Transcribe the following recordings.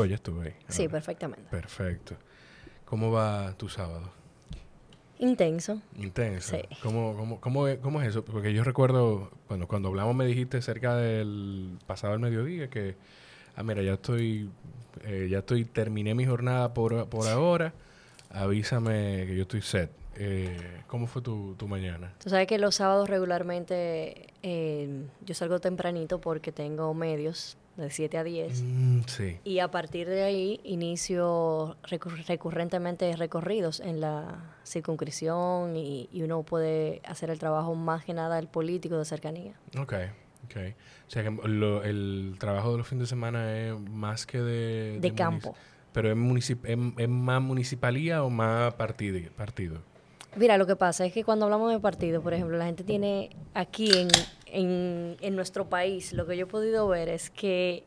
oyes tú ahí? Sí, Ahora. perfectamente. Perfecto. ¿Cómo va tu sábado? Intenso. Intenso. Sí. ¿Cómo, cómo, cómo, es, cómo es eso? Porque yo recuerdo, bueno, cuando hablamos me dijiste cerca del pasado del mediodía que, ah, mira, ya estoy, eh, ya estoy, terminé mi jornada por, por ahora, avísame que yo estoy set. Eh, ¿Cómo fue tu, tu mañana? Tú sabes que los sábados regularmente eh, yo salgo tempranito porque tengo medios de 7 a 10. Mm, sí. Y a partir de ahí inicio recur- recurrentemente recorridos en la circunscripción y, y uno puede hacer el trabajo más que nada el político de cercanía. Ok, ok. O sea que lo- el trabajo de los fines de semana es más que de... De campo. ¿Pero es, municip- es- es más municipalía o más partido? Mira, lo que pasa es que cuando hablamos de partido, por ejemplo, la gente tiene aquí en, en, en nuestro país, lo que yo he podido ver es que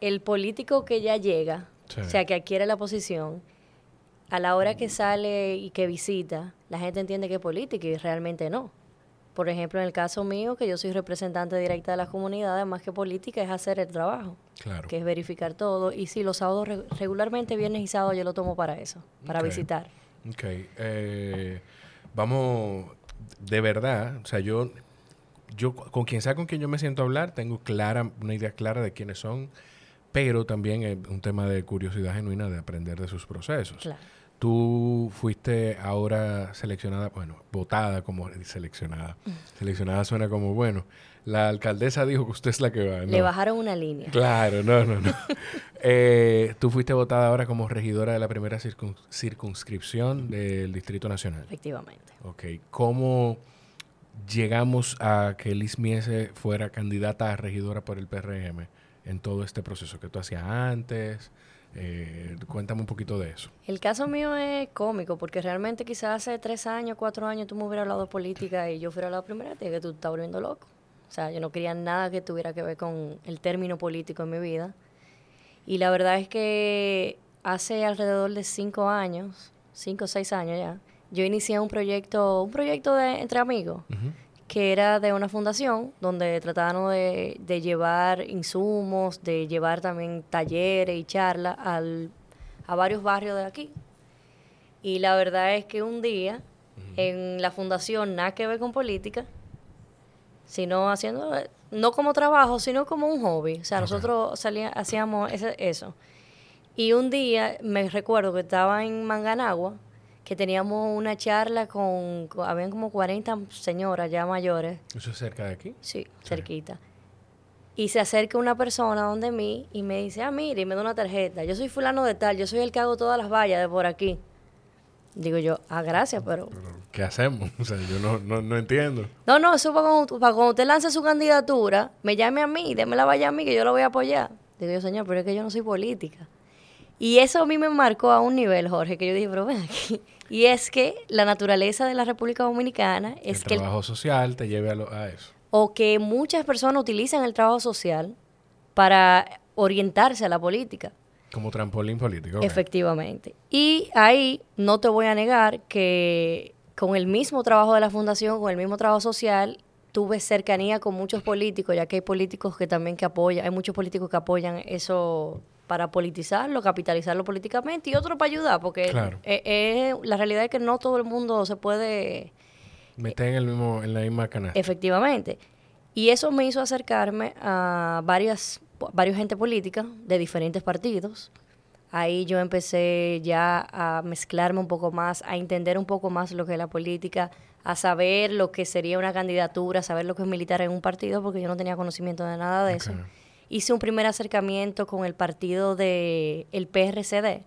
el político que ya llega, Sí. o sea, que adquiere la posición, a la hora que sale y que visita, la gente entiende que es político y realmente no. Por ejemplo, en el caso mío, que yo soy representante directa de las comunidades, más que política, es hacer el trabajo, Claro. que es verificar todo. Y sí, los sábados, re- regularmente, viernes y sábado, yo lo tomo para eso, para visitar. Ok. eh, vamos, de verdad, o sea, yo, yo con quien sea con quien yo me siento a hablar, tengo clara, una idea clara de quiénes son, pero también es un tema de curiosidad genuina de aprender de sus procesos. Claro. Tú fuiste ahora seleccionada, bueno, votada como seleccionada. Seleccionada suena como, bueno, la alcaldesa dijo que usted es la que va. Le No. bajaron una línea. Claro, no, no, no. Eh, tú fuiste votada ahora como regidora de la primera circun- circunscripción del Distrito Nacional. Efectivamente. Ok, ¿cómo llegamos a que Liz Miese fuera candidata a regidora por el PRM en todo este proceso que tú hacías antes? Eh, cuéntame un poquito de eso. El caso mío es cómico, porque realmente quizás hace tres años, cuatro años tú me hubieras hablado de política y yo fuera la primera, te que tú estás volviendo loco. O sea, yo no quería nada que tuviera que ver con el término político en mi vida. Y la verdad es que hace alrededor de cinco años, cinco o seis años ya, yo inicié un proyecto, un proyecto de entre amigos, que era de una fundación donde trataban de, de llevar insumos, de llevar también talleres y charlas al, a varios barrios de aquí. Y la verdad es que un día en la fundación, nada que ver con política, sino haciendo, no como trabajo, sino como un hobby. O sea, nosotros salía, hacíamos ese- eso. Y un día me recuerdo que estaba en Manganagua, que teníamos una charla con, con- habían como 40 señoras ya mayores, ¿Eso es cerca de aquí? sí, cerquita. Y se acerca una persona donde mí y me dice, ah, mire, y me da una tarjeta. Yo soy fulano de tal, yo soy el que hago todas las vallas de por aquí. Digo yo, ah, gracias, pero... Pero, ¿Qué hacemos? O sea, yo no, no, no entiendo. No, no, eso para cuando, para cuando usted lance su candidatura, me llame a mí, déme la valla a mí, que yo la voy a apoyar. Digo yo, señor, pero es que yo no soy política. Y eso a mí me marcó a un nivel, Jorge, que yo dije, pero ven aquí. Y es que la naturaleza de la República Dominicana es el que... el- trabajo social te lleve a, lo- a eso. o que muchas personas utilizan el trabajo social para orientarse a la política. Como trampolín político. ok. Efectivamente. Y ahí no te voy a negar que con el mismo trabajo de la fundación, con el mismo trabajo social, tuve cercanía con muchos políticos, ya que hay políticos que también que apoyan, hay muchos políticos que apoyan eso para politizarlo, capitalizarlo políticamente y otros para ayudar, porque Claro. eh, eh, la realidad es que no todo el mundo se puede Meter en, el mismo, en la misma canasta. Efectivamente. Y eso me hizo acercarme a varias, varios gente política de diferentes partidos. Ahí yo empecé ya a mezclarme un poco más, a entender un poco más lo que es la política, a saber lo que sería una candidatura, a saber lo que es militar en un partido, porque yo no tenía conocimiento de nada de eso. Hice un primer acercamiento con el partido de el PRCD,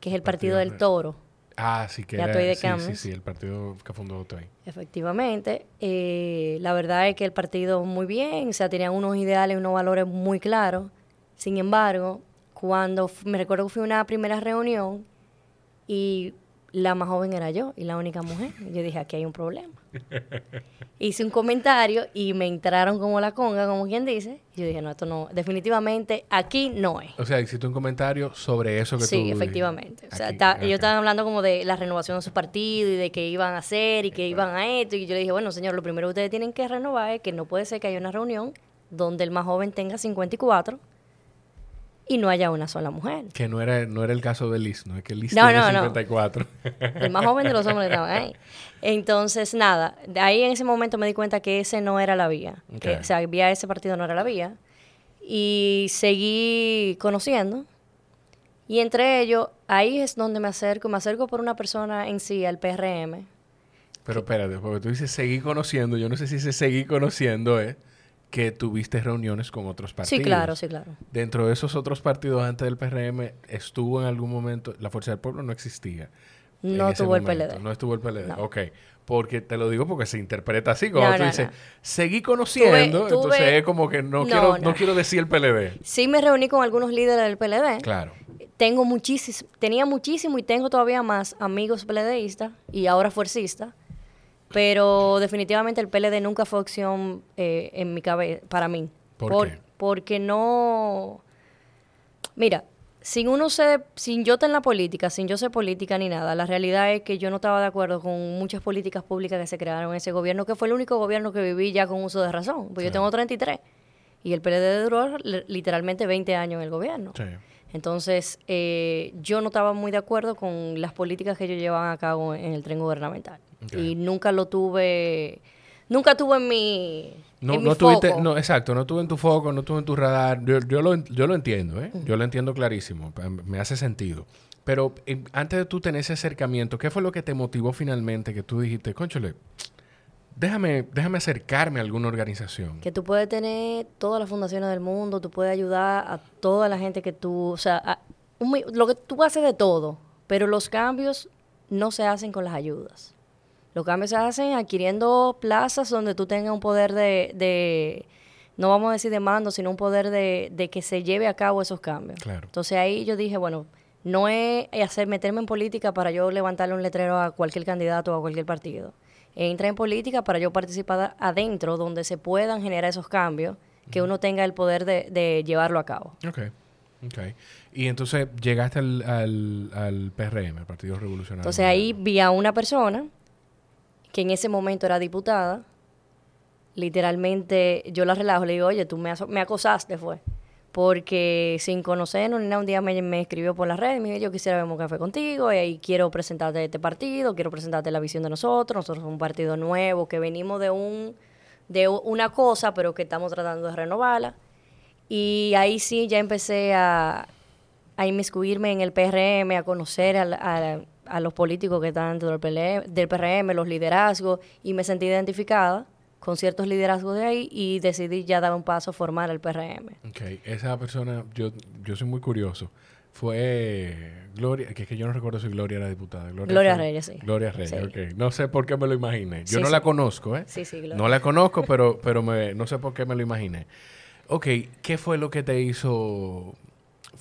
que es el Partido partido del de- Toro. Ah, sí que era- de sí, sí, sí, el partido que fundó Otoy. Efectivamente, eh, la verdad es que el partido muy bien, o sea, tenían unos ideales, unos valores muy claros. Sin embargo, cuando me recuerdo que fui a una primera reunión y la más joven era yo y la única mujer, yo dije, aquí hay un problema. Hice un comentario y me entraron como la conga, como quien dice, yo dije, no, esto no, definitivamente aquí no es. O sea, hiciste un comentario sobre eso que tú... Sí, efectivamente. O sea, Aquí, ta- ok. ellos estaban hablando como de la renovación de su partido y de qué iban a hacer y que iban a esto. Y yo le dije, bueno, señor, lo primero que ustedes tienen que renovar es que no puede ser que haya una reunión donde el más joven tenga 54 y no haya una sola mujer. Que no era, no era el caso de Liz, ¿no? Es que Liz No, tiene no, no. 54. El más joven de los hombres estaba ahí. Entonces, nada, de ahí en ese momento me di cuenta que ese no era la vía. Que, o sea, vía ese partido no era la vía. Y seguí conociendo. Y entre ellos, ahí es donde me acerco. Me acerco por una persona en sí, al PRM. Pero espérate, porque tú dices seguí conociendo. Yo no sé si ese seguí conociendo es que tuviste reuniones con otros partidos. Sí, claro, sí, claro. Dentro de esos otros partidos antes del PRM, estuvo en algún momento, la Fuerza del Pueblo no existía. No ese tuvo el. PLD. No estuvo el PLD. No. Ok. Porque te lo digo porque se interpreta así. Como No, tú no, dices, seguí conociendo, Tuve- tuve- entonces es como que no, quiero, no. quiero decir el PLD. Sí me reuní con algunos líderes del PLD. Claro. Tengo muchísimo, tenía muchísimo y tengo todavía más amigos PLDistas y ahora fuercistas. Pero definitivamente el PLD nunca fue opción eh, en mi cabeza, para mí. ¿Por qué? Porque no... Mira, sin uno ser, sin yo estar en la política, sin yo ser política ni nada, la realidad es que yo no estaba de acuerdo con muchas políticas públicas que se crearon en ese gobierno, que fue el único gobierno que viví ya con uso de razón. Pues yo Sí. tengo 33 y el PLD duró li- literalmente 20 años en el gobierno. Sí. Entonces, eh, yo no estaba muy de acuerdo con las políticas que ellos llevaban a cabo en el tren gubernamental. Y nunca lo tuve, nunca tuve en mi, No, en mi no tuviste, foco. no, exacto, no tuve en tu foco, no tuve en tu radar. Yo, yo, lo, yo lo entiendo, ¿eh? Yo lo entiendo clarísimo, me hace sentido. Pero antes de tú tener ese acercamiento, ¿qué fue lo que te motivó finalmente que tú dijiste, conchole, déjame, déjame acercarme a alguna organización? Que tú puedes tener todas las fundaciones del mundo, tú puedes ayudar a toda la gente que tú, o sea, a- un mi- lo que tú haces de todo, pero los cambios no se hacen con las ayudas. Los cambios se hacen adquiriendo plazas donde tú tengas un poder de, de- no vamos a decir de mando, sino un poder de, de que se lleve a cabo esos cambios. Claro. Entonces ahí yo dije, bueno, no es hacer meterme en política para yo levantarle un letrero a cualquier candidato o a cualquier partido. Entra en política para yo participar adentro, donde se puedan generar esos cambios, que uno tenga el poder de, de llevarlo a cabo. Ok, ok. Y entonces llegaste al, al, al PRM, al Partido Revolucionario. Entonces ahí vi a una persona que en ese momento era diputada. Literalmente yo la relajo, le digo, oye, tú me, acosaste, fue. Porque sin conocernos ni nada, un día me, me escribió por las redes, me dijo, yo quisiera ver un café contigo y quiero presentarte este partido, quiero presentarte la visión de nosotros. Nosotros somos un partido nuevo, que venimos de, un, de una cosa, pero que estamos tratando de renovarla. Y ahí sí ya empecé a, a inmiscuirme en el PRM, a conocer al- a, a los políticos que están dentro del PLM, del PRM, los liderazgos, y me sentí identificada con ciertos liderazgos de ahí y decidí ya dar un paso a formar el PRM. Ok, esa persona, yo, yo soy muy curioso. Fue Gloria, que es que yo no recuerdo si Gloria era diputada. Gloria fue- Reyes, sí. Gloria Reyes, Sí. ok. No sé por qué me lo imaginé. Yo Sí, no la conozco, ¿eh? Sí, sí, Gloria. No la conozco, pero, pero me, no sé por qué me lo imaginé. Ok, ¿qué fue lo que te hizo?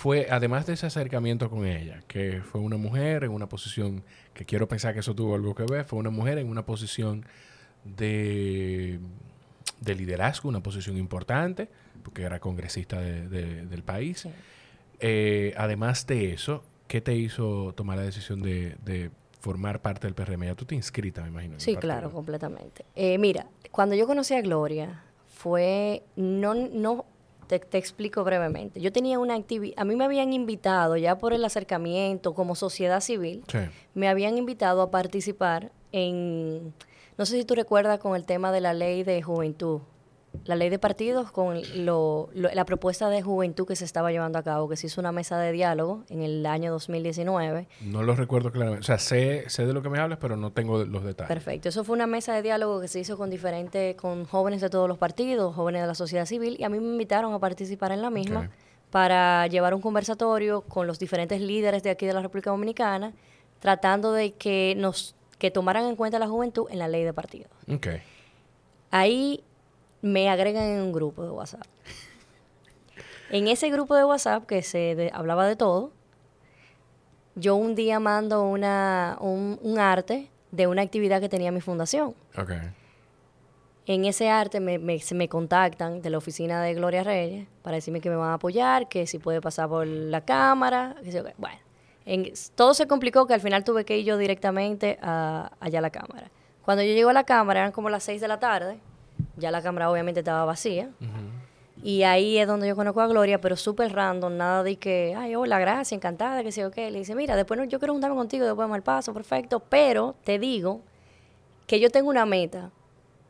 Fue, además de ese acercamiento con ella, que fue una mujer en una posición, que quiero pensar que eso tuvo algo que ver, fue una mujer en una posición de, de liderazgo, una posición importante, porque era congresista de- de- del país. Sí. Eh, además de eso, ¿qué te hizo tomar la decisión de, de formar parte del PRM? Ya tú te inscrita, me imagino. Sí, claro, completamente. Eh, mira, cuando yo conocí a Gloria, fue, no, no, te, te explico brevemente. Yo tenía una actividad, a mí me habían invitado ya por el acercamiento como sociedad civil, Sí. me habían invitado a participar en, no sé si tú recuerdas con el tema de la ley de juventud, la ley de partidos con lo- lo- la propuesta de juventud que se estaba llevando a cabo, que se hizo una mesa de diálogo en el año 2019. No lo recuerdo claramente. O sea, sé, sé de lo que me hablas, pero no tengo los detalles. Perfecto. Eso fue una mesa de diálogo que se hizo con diferentes, con jóvenes de todos los partidos, jóvenes de la sociedad civil, y a mí me invitaron a participar en la misma para llevar un conversatorio con los diferentes líderes de aquí de la República Dominicana, tratando de que nos que tomaran en cuenta la juventud en la ley de partidos. Ok. Ahí me agregan en un grupo de WhatsApp. En ese grupo de WhatsApp que se de- hablaba de todo, yo un día mando una, un, un arte de una actividad que tenía mi fundación. Ok. En ese arte me, me- se me contactan de la oficina de Gloria Reyes para decirme que me van a apoyar, que si puede pasar por la cámara. que. Bueno, en- todo se complicó que al final tuve que ir yo directamente a, allá a la cámara. Cuando yo llego a la cámara, eran como las 6 de la tarde, ya la cámara obviamente estaba vacía. Y ahí es donde yo conozco a Gloria, pero súper random, nada de que, ay, hola, gracias, encantada, que sé yo qué. Le dice, mira, después no, yo quiero juntarme contigo, después de mal paso, perfecto, pero te digo que yo tengo una meta,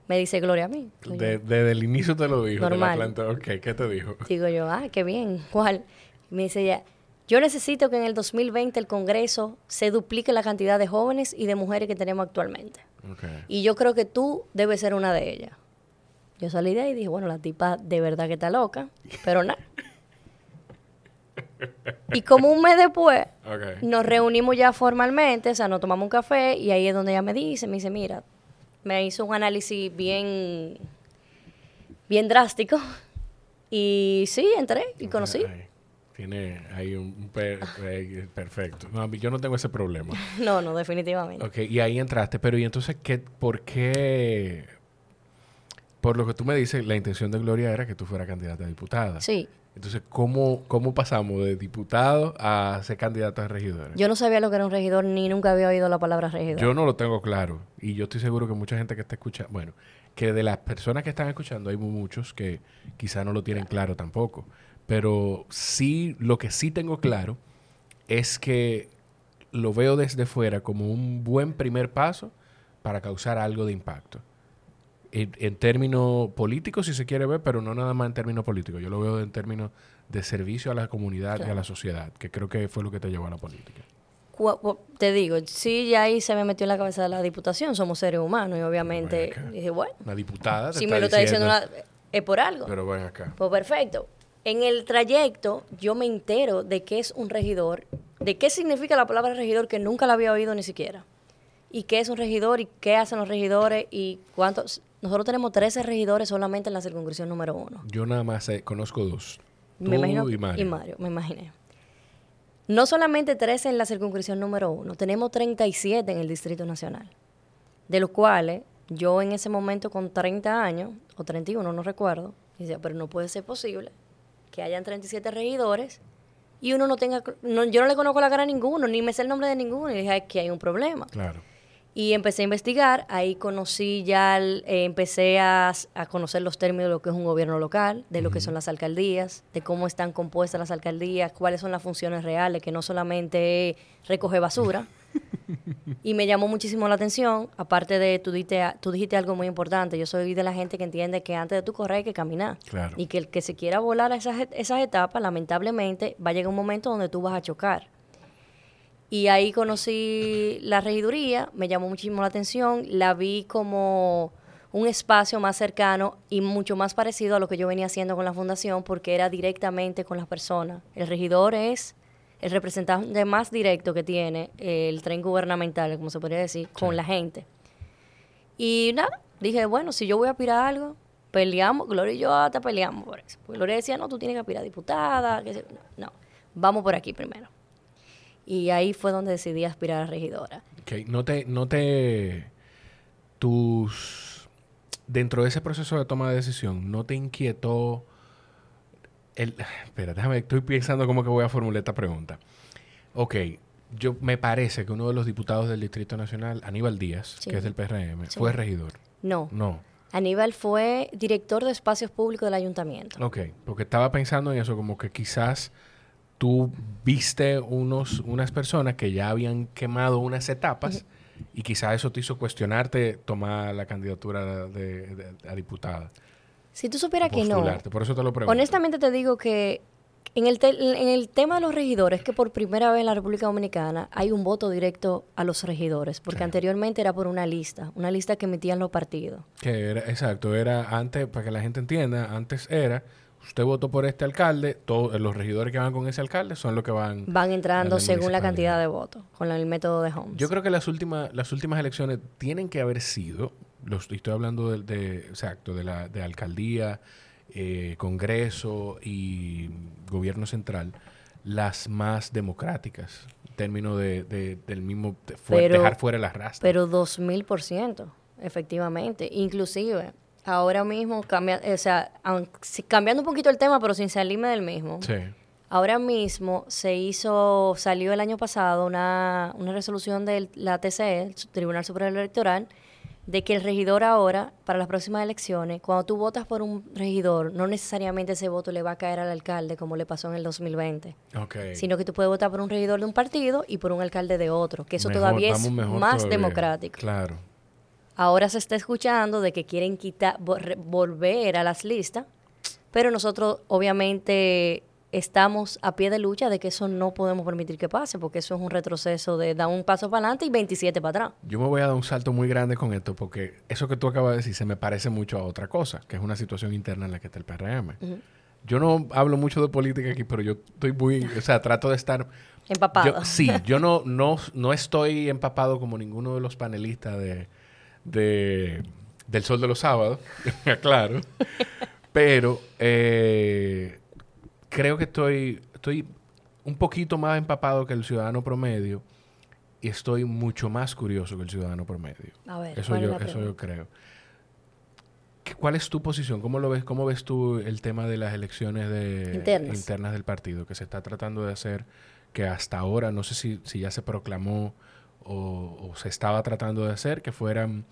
me dice Gloria a mí. De- desde el inicio te lo dijo. te la Normal. plantó. Ok, ¿qué te dijo? Digo yo, ah, qué bien, ¿cuál? Me dice ella, yo necesito que en el 2020 el Congreso se duplique la cantidad de jóvenes y de mujeres que tenemos actualmente. Y yo creo que tú debes ser una de ellas. Yo salí de ahí y dije, bueno, la tipa de verdad que está loca, pero nada. Y como un mes después, nos reunimos ya formalmente, o sea, nos tomamos un café y ahí es donde ella me dice, me dice, mira, me hizo un análisis bien, bien drástico y sí, entré y conocí. Tiene ahí un, per- perfecto. No, yo no tengo ese problema. No, no, definitivamente. Ok, y ahí entraste. Pero, ¿y entonces qué, por qué? Por lo que tú me dices, la intención de Gloria era que tú fueras candidata a diputada. Sí, Entonces, ¿cómo, ¿cómo pasamos de diputado a ser candidata a regidora? yo no sabía lo que era un regidor ni nunca había oído la palabra regidor. Yo no lo tengo claro. Y yo estoy seguro que mucha gente que está escuchando, bueno, que de las personas que están escuchando hay muchos que quizá no lo tienen claro tampoco. Pero sí, lo que sí tengo claro es que lo veo desde fuera como un buen primer paso para causar algo de impacto. En, en términos políticos, si se quiere ver, pero no nada más en términos políticos. Yo lo veo en términos de servicio a la comunidad y a la sociedad, que creo que fue lo que te llevó a la política. Te digo, sí, ya ahí se me metió en la cabeza de la diputación, somos seres humanos y obviamente dije, bueno, Una diputada. si me lo está diciendo diciendo una- es por algo. Pero ven acá. Pues perfecto. En el trayecto yo me entero de qué es un regidor, de qué significa la palabra regidor que nunca la había oído ni siquiera. Y qué es un regidor y qué hacen los regidores y cuántos... Nosotros tenemos 13 regidores solamente en la circunscripción número uno. Yo nada más sé- conozco dos. Tú me imagino, y Mario. Y Mario, me imaginé. No solamente 13 en la circunscripción número uno, tenemos 37 en el Distrito Nacional, de los cuales yo en ese momento con 30 años, o 31, no recuerdo, decía, pero no puede ser posible que hayan 37 regidores y uno no tenga, no, yo no le conozco la cara a ninguno, ni me sé el nombre de ninguno, y dije, "Ay, que hay un problema. Claro. Y empecé a investigar, ahí conocí ya, el- eh, empecé a, a conocer los términos de lo que es un gobierno local, de lo que son las alcaldías, de cómo están compuestas las alcaldías, cuáles son las funciones reales, que no solamente es recoger basura. y me llamó muchísimo la atención, aparte de, tú, diste, tú dijiste algo muy importante, yo soy de la gente que entiende que antes de tú correr hay que caminar. Claro. Y que el que se quiera volar a esas, et- esas etapas, lamentablemente, va a llegar un momento donde tú vas a chocar. Y ahí conocí la regiduría, me llamó muchísimo la atención, la vi como un espacio más cercano y mucho más parecido a lo que yo venía haciendo con la fundación porque era directamente con las personas. El regidor es el representante más directo que tiene el tren gubernamental, como se podría decir, con la gente. Y nada, dije, bueno, si yo voy a aspirar a algo, peleamos, Gloria y yo hasta peleamos por eso. Porque Gloria decía, no, tú tienes que aspirar a diputada, que se- no, vamos por aquí primero. Y ahí fue donde decidí aspirar a regidora. Ok, No te, no te, tus, dentro de ese proceso de toma de decisión, ¿no te inquietó el, espera, déjame, estoy pensando cómo que voy a formular esta pregunta. Ok, yo me parece que uno de los diputados del Distrito Nacional, Aníbal Díaz, Sí. que es del PRM, Sí. fue regidor. No, No. Aníbal fue director de espacios públicos del ayuntamiento. Ok, porque estaba pensando en eso, como que quizás tú viste unos, unas personas que ya habían quemado unas etapas y quizás eso te hizo cuestionarte tomar la candidatura de, de- a diputada. Si tú supieras que no. Por eso te lo pregunto. honestamente te digo que en el, te- en el tema de los regidores, que por primera vez en la República Dominicana hay un voto directo a los regidores, porque Sí. anteriormente era por una lista, una lista que emitían los partidos. Que era, exacto, era antes, para que la gente entienda, antes era, usted votó por este alcalde, todos los regidores que van con ese alcalde son los que van... Van entrando la según la cantidad de votos, con el método de Holmes. Yo creo que las últimas, las últimas elecciones tienen que haber sido, los, estoy hablando de, de- exacto, de la de alcaldía, eh, Congreso y gobierno central, las más democráticas, en términos de, de- del mismo, de Pero- dejar fuera las rastras. Pero 2000%, efectivamente. Inclusive, ahora mismo, cambia, o sea, cambiando un poquito el tema, pero sin salirme del mismo. sí, Ahora mismo se hizo, salió el año pasado una, una resolución de la TCE, el Tribunal Superior Electoral, de que el regidor ahora, para las próximas elecciones, cuando tú votas por un regidor, no necesariamente ese voto le va a caer al alcalde como le pasó en el 2020, Ok. sino que tú puedes votar por un regidor de un partido y por un alcalde de otro, que eso Mejor, todavía es más todavía. democrático. Claro. Ahora se está escuchando de que quieren quitar, volver a las listas, pero nosotros obviamente estamos a pie de lucha de que eso no podemos permitir que pase, porque eso es un retroceso de dar un paso para adelante y 27 para atrás. Yo me voy a dar un salto muy grande con esto porque eso que tú acabas de decir se me parece mucho a otra cosa, que es una situación interna en la que está el PRM. Yo no hablo mucho de política aquí, pero yo estoy muy, o sea, trato de estar Empapado. Yo- sí, yo no, no, no estoy empapado como ninguno de los panelistas de, de- del Sol de los Sábados, claro. Pero eh, creo que estoy, estoy un poquito más empapado que el ciudadano promedio y estoy mucho más curioso que el ciudadano promedio. A ver, Eso ¿cuál es yo, la eso yo creo. ¿Qué- ¿Cuál es tu posición? ¿Cómo lo ves? ¿Cómo ves tú el tema de las elecciones de, Internas. internas del partido que se está tratando de hacer? Que hasta ahora, no sé si, si ya se proclamó o, o se estaba tratando de hacer, que fueran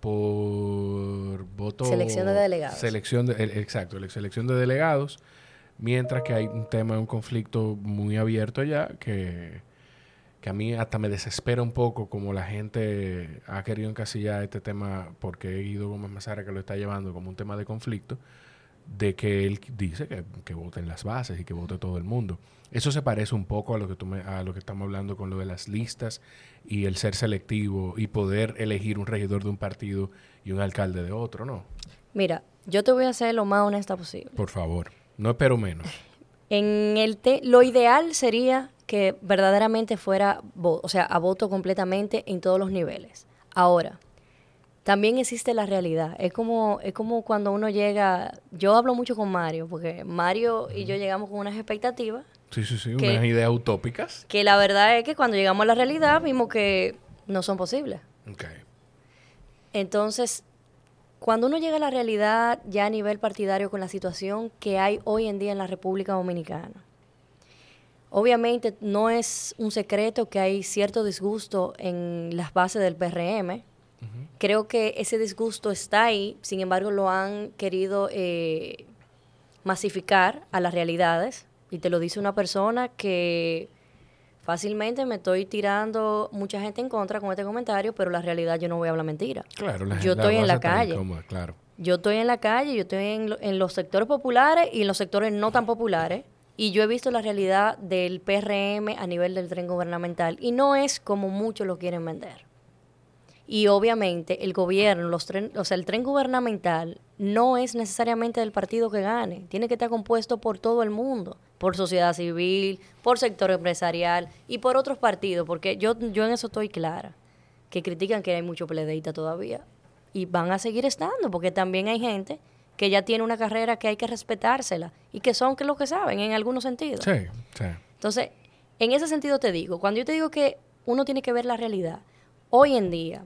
por voto... Selección de delegados. Selección de, el- exacto, ele- selección de delegados, mientras que hay un tema, un conflicto muy abierto ya que, que a mí hasta me desespera un poco como la gente ha querido encasillar este tema porque he Guido Gómez Mazara que lo está llevando como un tema de conflicto, de que él dice que, que voten las bases y que vote todo el mundo. Eso se parece un poco a lo que tú me- a lo que estamos hablando con lo de las listas y el ser selectivo y poder elegir un regidor de un partido y un alcalde de otro, ¿no? Mira, yo te voy a ser lo más honesta posible. Por favor, no espero menos. En el te- lo ideal sería que verdaderamente fuera, o sea, a voto completamente en todos los niveles. Ahora, también existe la realidad. Es como, es como cuando uno llega, yo hablo mucho con Mario, porque Mario y yo llegamos con unas expectativas Sí, sí, sí, ¿Qué? unas ideas utópicas. que la verdad es que cuando llegamos a la realidad vimos que no son posibles. Ok. Entonces, cuando uno llega a la realidad ya a nivel partidario con la situación que hay hoy en día en la República Dominicana, obviamente no es un secreto que hay cierto disgusto en las bases del PRM. Creo que ese disgusto está ahí, sin embargo lo han querido eh, masificar a las realidades. Y te lo dice una persona que fácilmente me estoy tirando mucha gente en contra con este comentario, pero la realidad yo no voy a hablar mentira. Claro, la Yo estoy en la calle. incómoda, claro. Yo estoy en la calle, yo estoy en, lo- en los sectores populares y en los sectores no tan populares. Y yo he visto la realidad del PRM a nivel del tren gubernamental. Y no es como muchos lo quieren vender. Y obviamente el gobierno, los tren, o sea, el tren gubernamental no es necesariamente del partido que gane. Tiene que estar compuesto por todo el mundo, por sociedad civil, por sector empresarial y por otros partidos, porque yo, yo en eso estoy clara, que critican que hay mucho pledeíta todavía. Y van a seguir estando, porque también hay gente que ya tiene una carrera que hay que respetársela y que son que lo que saben en algunos sentidos. Sí, sí. Entonces, en ese sentido te digo, cuando yo te digo que uno tiene que ver la realidad, hoy en día,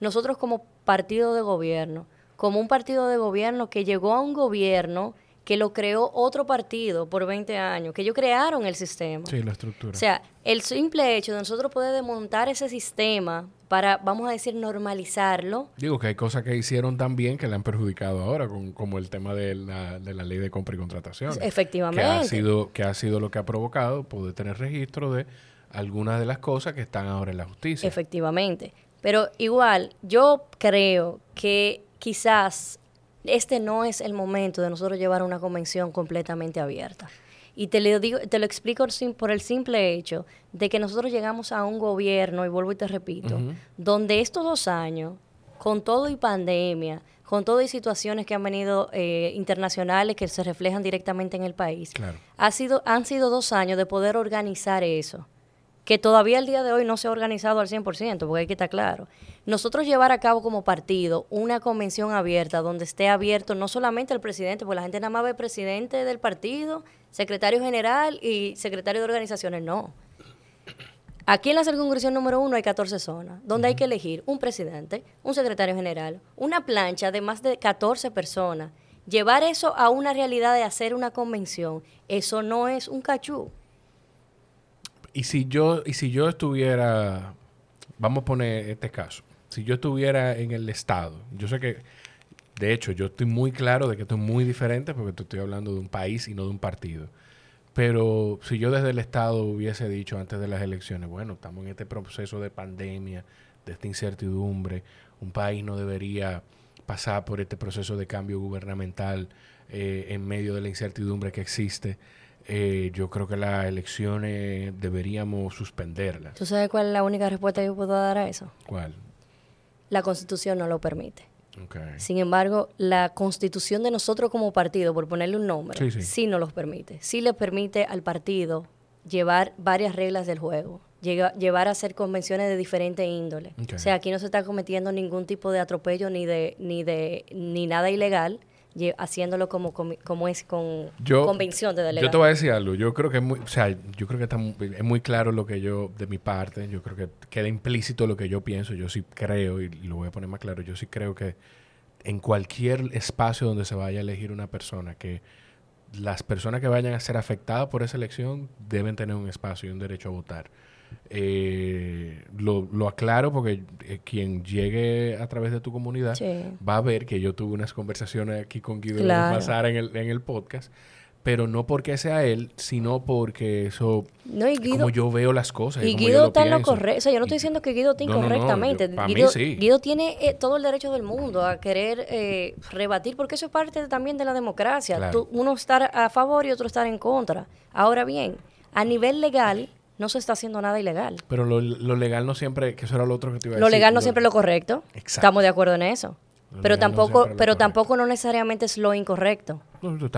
nosotros como partido de gobierno, como un partido de gobierno que llegó a un gobierno que lo creó otro partido por 20 años, que ellos crearon el sistema. Sí, la estructura. O sea, el simple hecho de nosotros poder desmontar ese sistema para, vamos a decir, normalizarlo, Digo que hay cosas que hicieron también que le han perjudicado ahora, con- como el tema de la, de la ley de compra y contratación. Efectivamente. Que ha, sido, que ha sido lo que ha provocado poder tener registro de algunas de las cosas que están ahora en la justicia. Efectivamente. Pero igual, yo creo que quizás este no es el momento de nosotros llevar una convención completamente abierta. Y te lo, digo, te lo explico por el simple hecho de que nosotros llegamos a un gobierno, y vuelvo y te repito, donde estos dos años, con todo y pandemia, con todo y situaciones que han venido eh, internacionales que se reflejan directamente en el país, Claro. ha sido, han sido dos años de poder organizar eso que todavía el día de hoy no se ha organizado al 100%, porque hay que estar claro. Nosotros llevar a cabo como partido una convención abierta donde esté abierto no solamente el presidente, porque la gente nada más ve presidente del partido, secretario general y secretario de organizaciones, no. Aquí en la circunscripción número uno hay 14 zonas, donde hay que elegir un presidente, un secretario general, una plancha de más de 14 personas. Llevar eso a una realidad de hacer una convención, eso no es un cachú. Y si yo, y si yo estuviera, vamos a poner este caso, si yo estuviera en el Estado, yo sé que, de hecho, yo estoy muy claro de que esto es muy diferente porque te estoy hablando de un país y no de un partido. Pero si yo desde el Estado hubiese dicho antes de las elecciones, bueno, estamos en este proceso de pandemia, de esta incertidumbre, un país no debería pasar por este proceso de cambio gubernamental eh, en medio de la incertidumbre que existe. Eh, yo creo que las elecciones deberíamos suspenderlas. ¿Tú sabes cuál es la única respuesta que yo puedo dar a eso? ¿Cuál? La constitución no lo permite. Sin embargo, la constitución de nosotros como partido, por ponerle un nombre, sí, nos los permite. Sí le permite al partido llevar varias reglas del juego, llevar a hacer convenciones de diferente índole. O sea, aquí no se está cometiendo ningún tipo de atropello ni de ni de ni nada ilegal haciéndolo como, como es con convención de delegados. Yo te voy a decir algo. Yo creo que es muy, o sea, yo creo que está es muy claro lo que yo, de mi parte, yo creo que queda implícito lo que yo pienso. Yo sí creo, y, lo voy a poner más claro, yo sí creo que en cualquier espacio donde se vaya a elegir una persona, que las personas que vayan a ser afectadas por esa elección deben tener un espacio y un derecho a votar. Eh, lo, lo, aclaro porque eh, quien llegue a través de tu comunidad va a ver que yo tuve unas conversaciones aquí con Guido claro. en el, en el podcast pero no porque sea él, sino porque eso no, como yo veo las cosas. Y, Guido está en lo correcto. O sea, yo no estoy diciendo que Guido está incorrectamente. Guido, tiene eh, todo el derecho del mundo a querer eh, rebatir, porque eso es parte también de la democracia. uno estar a favor y otro estar en contra. Ahora bien, a nivel legal, no se está haciendo nada ilegal. Pero lo, legal no siempre, que eso era lo otro que te iba a decir. Lo legal no siempre es lo correcto. Estamos de acuerdo en eso. pero tampoco, pero tampoco no necesariamente es lo incorrecto.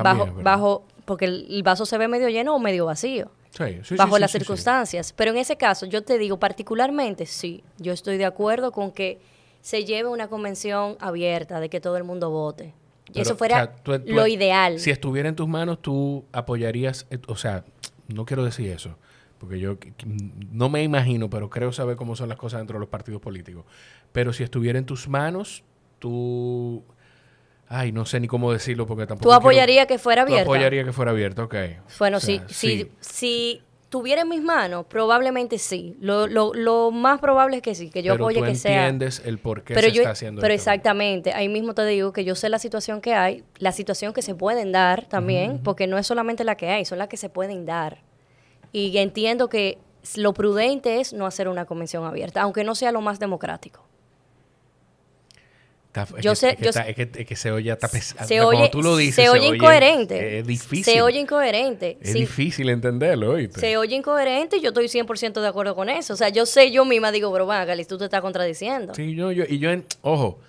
bajo, bajo, porque el, vaso se ve medio lleno o medio vacío. Sí, bajo las circunstancias. Pero en ese caso, yo te digo particularmente, sí, yo estoy de acuerdo con que se lleve una convención abierta, de que todo el mundo vote. Y eso fuera lo ideal. Si estuviera en tus manos, tú apoyarías, eh, o sea, no quiero decir eso, porque yo no me imagino, pero creo saber cómo son las cosas dentro de los partidos políticos. Pero si estuviera en tus manos, tú... Ay, no sé ni cómo decirlo porque tampoco... ¿Tú apoyarías que fuera abierto? Apoyaría que fuera abierto, ok. Bueno, si, sí. si, tuviera en mis manos, probablemente sí. Lo, lo, lo más probable es que sí, que yo apoye que sea... entiendes el por qué se está haciendo Pero exactamente, ahí mismo te digo que yo sé la situación que hay, la situación que se pueden dar también, porque no es solamente la que hay, son las que se pueden dar. Y entiendo que lo prudente es no hacer una convención abierta, aunque no sea lo más democrático. yo sé, es, que, se oye se oye, tú lo dices, se, oye, incoherente. Es difícil. Se oye incoherente. Es difícil entenderlo, Se oye incoherente y yo estoy 100% de acuerdo con eso. O sea, yo sé, yo misma digo, pero bueno, Galis, tú te estás contradiciendo. Sí, yo, yo y yo, ojo,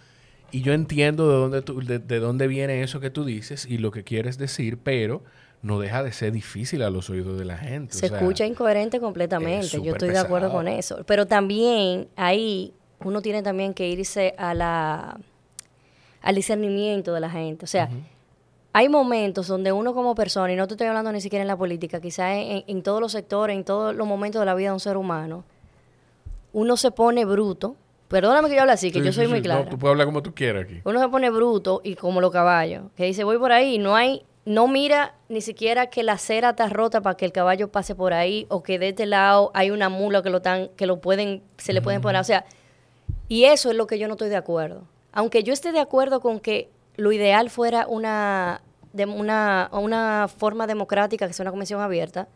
y yo entiendo de dónde, tú, de, de dónde viene eso que tú dices y lo que quieres decir, pero no deja de ser difícil a los oídos de la gente. Se escucha incoherente completamente, yo estoy de acuerdo con eso. Pero también ahí uno tiene también que irse a la, al discernimiento de la gente. O sea, hay momentos donde uno como persona, y no te estoy hablando ni siquiera en la política, quizás en, todos los sectores, en todos los momentos de la vida de un ser humano, uno se pone bruto. Perdóname que yo hable así, que yo soy muy clara. tú puedes hablar como tú quieras aquí. Uno se pone bruto y como los caballos, que dice, voy por ahí y no hay no mira ni siquiera que la acera está rota para que el caballo pase por ahí o que de este lado hay una mula que lo tan, que lo pueden se le pueden poner, o sea, y eso es lo que yo no estoy de acuerdo. Aunque yo esté de acuerdo con que lo ideal fuera una de una, una forma democrática que sea una comisión abierta,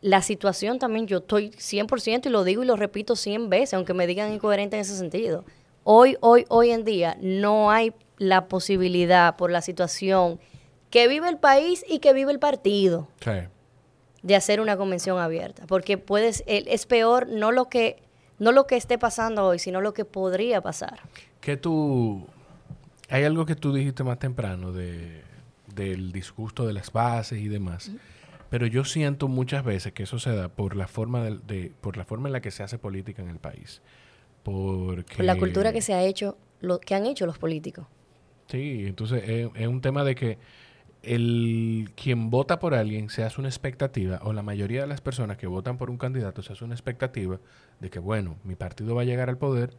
la situación también yo estoy 100% y lo digo y lo repito 100 veces, aunque me digan incoherente en ese sentido. Hoy, hoy, hoy en día no hay la posibilidad por la situación que vive el país y que vive el partido. De hacer una convención abierta. Porque puedes, es peor no lo que no lo que esté pasando hoy, sino lo que podría pasar. Que tú. Hay algo que tú dijiste más temprano de, del disgusto de las bases y demás. Pero yo siento muchas veces que eso se da por la forma de, por la forma en la que se hace política en el país. Porque... Por la cultura que se ha hecho, lo que han hecho los políticos. Sí, entonces es un tema de que el quien vota por alguien se hace una expectativa, o la mayoría de las personas que votan por un candidato se hace una expectativa de que, bueno, mi partido va a llegar al poder.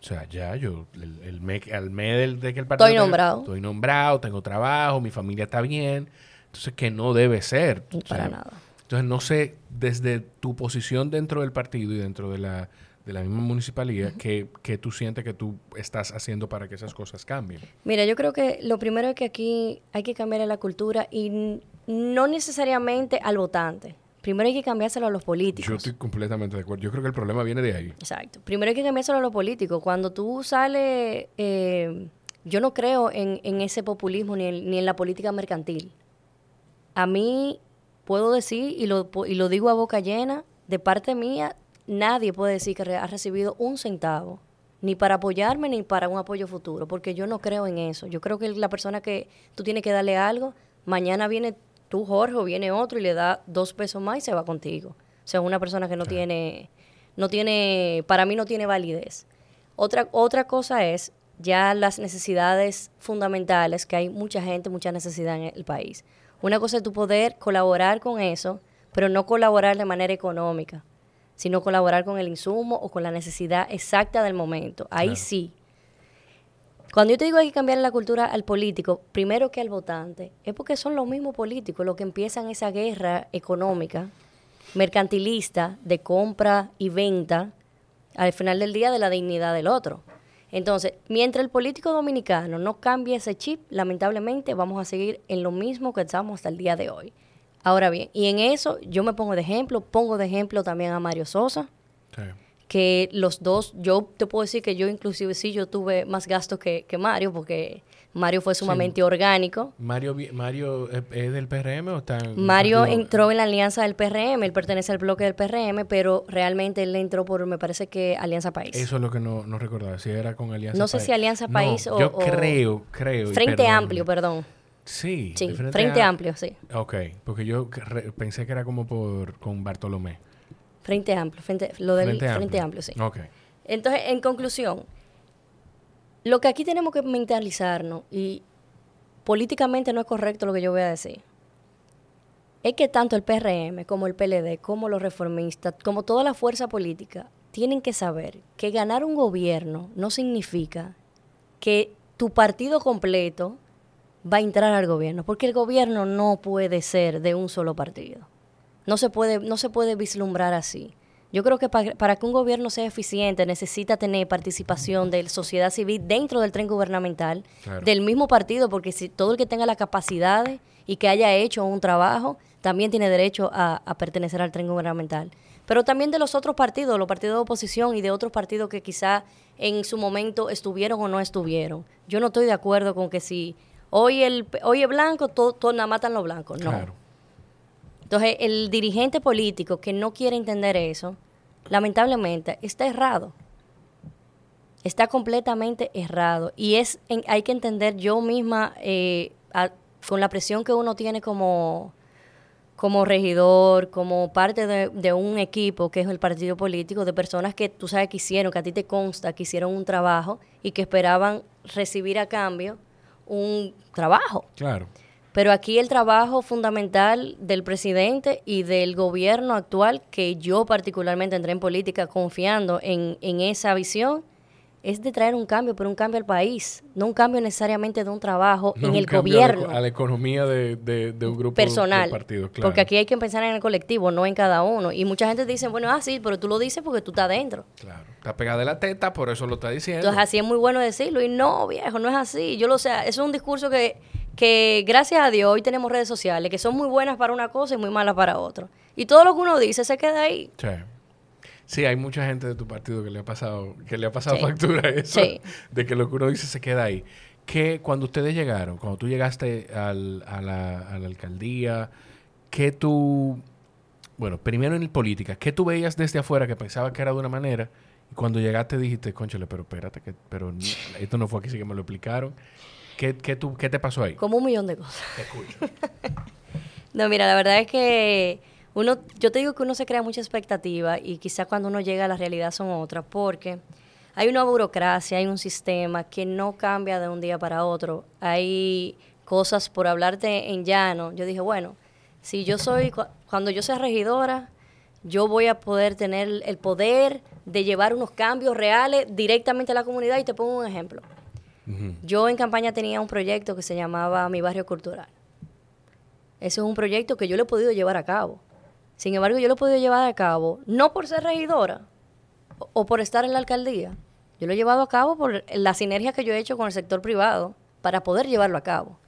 O sea, ya yo, el, me, al mes de que el partido... Estoy nombrado. estoy nombrado, tengo trabajo, mi familia está bien. Entonces, que no debe ser. para nada. Entonces, no sé, desde tu posición dentro del partido y dentro de la, de la misma municipalidad que, que tú sientes que tú estás haciendo para que esas cosas cambien? Mira, yo creo que lo primero es que aquí hay que cambiar la cultura y no necesariamente al votante. Primero hay que cambiárselo a los políticos. Yo estoy completamente de acuerdo. Yo creo que el problema viene de ahí. Exacto. Primero hay que cambiárselo a los políticos. Cuando tú sales, eh, yo no creo en, ese populismo ni en, ni en la política mercantil. A mí puedo decir, y lo, y lo digo a boca llena, de parte mía, nadie puede decir que ha recibido un centavo, ni para apoyarme ni para un apoyo futuro, porque yo no creo en eso. Yo creo que la persona que tú tienes que darle algo, mañana viene tú, Jorge, o viene otro y le da dos pesos más y se va contigo. O sea, una persona que no tiene, no tiene, para mí no tiene validez. Otra, otra cosa es ya las necesidades fundamentales, que hay mucha gente, mucha necesidad en el país. Una cosa es tu poder colaborar con eso, pero no colaborar de manera económica sino colaborar con el insumo o con la necesidad exacta del momento. Ahí sí. Cuando yo te digo hay que cambiar la cultura al político, primero que al votante, es porque son los mismos políticos los que empiezan esa guerra económica, mercantilista, de compra y venta, al final del día de la dignidad del otro. Entonces, mientras el político dominicano no cambie ese chip, lamentablemente vamos a seguir en lo mismo que estamos hasta el día de hoy. Ahora bien, y en eso yo me pongo de ejemplo, pongo de ejemplo también a Mario Sosa, que los dos, yo te puedo decir que yo inclusive sí, yo tuve más gastos que, Mario, porque Mario fue sumamente orgánico. Mario, Mario es del PRM o está en Mario entró en la alianza del PRM, él pertenece al bloque del PRM, pero realmente él entró por, me parece que Alianza País. Eso es lo que no, no recordaba, si era con Alianza no País. No sé si Alianza País o... Yo creo, creo. Frente Amplio, perdón. Sí, Frente, Amplio, sí. Ok, porque yo pensé que era como por con Bartolomé. Frente Amplio, frente, lo del Frente, amplio. sí. Ok. Entonces, en conclusión, lo que aquí tenemos que mentalizarnos, y políticamente no es correcto lo que yo voy a decir, es que tanto el PRM como el PLD, como los reformistas, como toda la fuerza política, tienen que saber que ganar un gobierno no significa que tu partido completo va a entrar al gobierno, porque el gobierno no puede ser de un solo partido. No se puede, no se puede vislumbrar así. Yo creo que para, que un gobierno sea eficiente necesita tener participación de la sociedad civil dentro del tren gubernamental, del mismo partido, porque si todo el que tenga las capacidades y que haya hecho un trabajo, también tiene derecho a, a pertenecer al tren gubernamental. Pero también de los otros partidos, los partidos de oposición y de otros partidos que quizá en su momento estuvieron o no estuvieron. Yo no estoy de acuerdo con que si hoy el hoy es blanco, todos todo, nada matan los blancos. No. Entonces, el dirigente político que no quiere entender eso, lamentablemente, está errado. Está completamente errado. Y es hay que entender yo misma, eh, con la presión que uno tiene como, como regidor, como parte de, de, un equipo que es el partido político, de personas que tú sabes que hicieron, que a ti te consta que hicieron un trabajo y que esperaban recibir a cambio un trabajo. Claro. Pero aquí el trabajo fundamental del presidente y del gobierno actual, que yo particularmente entré en política confiando en, en esa visión, es de traer un cambio, pero un cambio al país, no un cambio necesariamente de un trabajo en el gobierno. A la, economía de, un grupo personal. De partidos, claro. Porque aquí hay que pensar en el colectivo, no en cada uno. Y mucha gente dice, bueno, ah, sí, pero tú lo dices porque tú estás dentro. Claro. Está pegada de la teta, por eso lo está diciendo. Entonces así es muy bueno decirlo. Y no, viejo, no es así. Yo lo sé, eso es un discurso que, que gracias a Dios hoy tenemos redes sociales que son muy buenas para una cosa y muy malas para otra. Y todo lo que uno dice se queda ahí. Sí. Sí, hay mucha gente de tu partido que le ha pasado, que le ha pasado factura eso, de que lo que uno dice se queda ahí. Que cuando ustedes llegaron, cuando tú llegaste al, a, la, a la alcaldía, que tú, bueno, primero en política, ¿qué tú veías desde afuera que pensaba que era de una manera? Y cuando llegaste dijiste, conchale, pero espérate, que, pero esto no fue aquí, sí que me lo explicaron. ¿Qué, qué, tú, ¿Qué te pasó ahí? Como un millón de cosas. Te escucho. no, mira, la verdad es que uno, yo te digo que uno se crea mucha expectativa y quizá cuando uno llega a la realidad son otras, porque hay una burocracia, hay un sistema que no cambia de un día para otro. Hay cosas, por hablarte en llano, yo dije, bueno, si yo soy, cuando yo sea regidora, yo voy a poder tener el poder de llevar unos cambios reales directamente a la comunidad y te pongo un ejemplo. Yo en campaña tenía un proyecto que se llamaba Mi Barrio Cultural. Ese es un proyecto que yo le he podido llevar a cabo. Sin embargo, yo lo he podido llevar a cabo, no por ser regidora o por estar en la alcaldía. Yo lo he llevado a cabo por la sinergia que yo he hecho con el sector privado para poder llevarlo a cabo.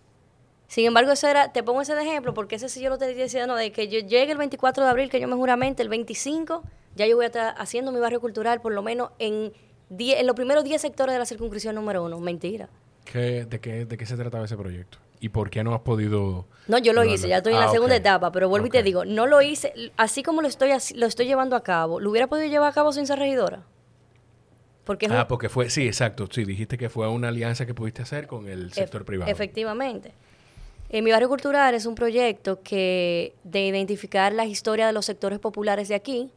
Sin embargo, eso era, te pongo ese de ejemplo porque ese sí yo lo te decía, no, de que yo llegue el 24 de abril, que yo me juramente, el 25, ya yo voy a estar haciendo mi barrio cultural por lo menos en, en los primeros 10 sectores de la circunscripción número uno. Mentira. ¿Qué, de, qué, ¿De qué se trataba ese proyecto? ¿Y por qué no has podido...? No, yo lo hice, ya estoy en la ah, segunda etapa, pero vuelvo y te digo, no lo hice, así como lo estoy, lo estoy llevando a cabo, ¿lo hubiera podido llevar a cabo sin ser regidora? Porque ah, porque fue, sí, exacto, sí, dijiste que fue una alianza que pudiste hacer con el sector privado. Efectivamente. En mi barrio cultural es un proyecto que de identificar la historia de los sectores populares de aquí,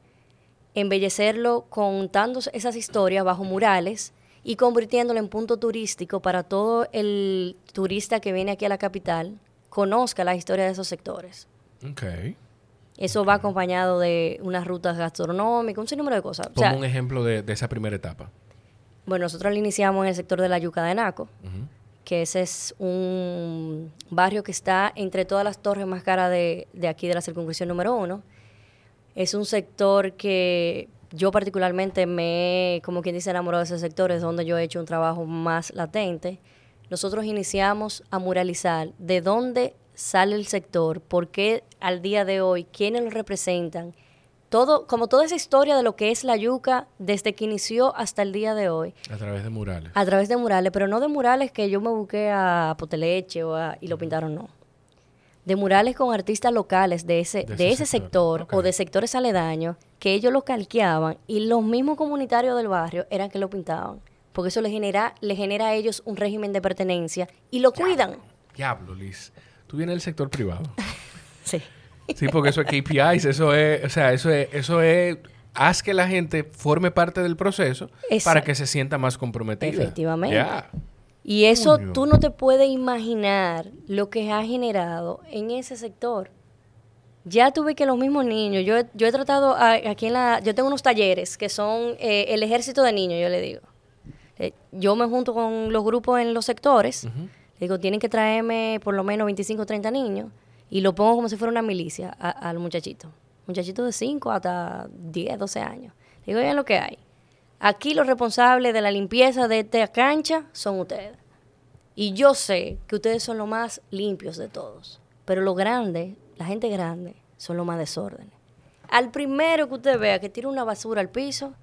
embellecerlo contando esas historias bajo murales y convirtiéndolo en punto turístico para todo el turista que viene aquí a la capital conozca la historia de esos sectores. Okay. Eso va acompañado de unas rutas gastronómicas, un sinnúmero de cosas. Como un ejemplo de, esa primera etapa. Bueno, nosotros lo iniciamos en el sector de la Yuca de Naco, que ese es un barrio que está entre todas las torres más caras de, de aquí de la circunscripción número uno. Es un sector que yo particularmente me, como quien dice, enamorado de ese sector, es donde yo he hecho un trabajo más latente. Nosotros iniciamos a muralizar de dónde sale el sector, por qué al día de hoy, quiénes lo representan, todo, como toda esa historia de lo que es la yuca desde que inició hasta el día de hoy. A través de murales. A través de murales, pero no de murales que yo me busqué a Poteleche o y lo pintaron, no. De murales con artistas locales de ese, de, ese, sector, o de sectores aledaños que ellos lo calqueaban y los mismos comunitarios del barrio eran que lo pintaban. Porque eso le genera, le genera a ellos un régimen de pertenencia y lo cuidan. Diablo, Liz. Tú vienes del sector privado. sí. Sí, porque eso es KPIs, eso es, o sea, eso es, eso es, haz que la gente forme parte del proceso para que se sienta más comprometida. Efectivamente. Y eso tú no te puedes imaginar lo que ha generado en ese sector. Ya tuve que los mismos niños, yo, yo he tratado aquí en la, yo tengo unos talleres que son eh, el ejército de niños, yo le digo. Eh, yo me junto con los grupos en los sectores, digo, tienen que traerme por lo menos 25 o 30 niños y lo pongo como si fuera una milicia al muchachito. Muchachito de 5 hasta 10, 12 años. digo, vean lo que hay. Aquí los responsables de la limpieza de esta cancha son ustedes. Y yo sé que ustedes son los más limpios de todos. Pero los grandes, la gente grande, son los más desórdenes. Al primero que usted vea que tira una basura al piso,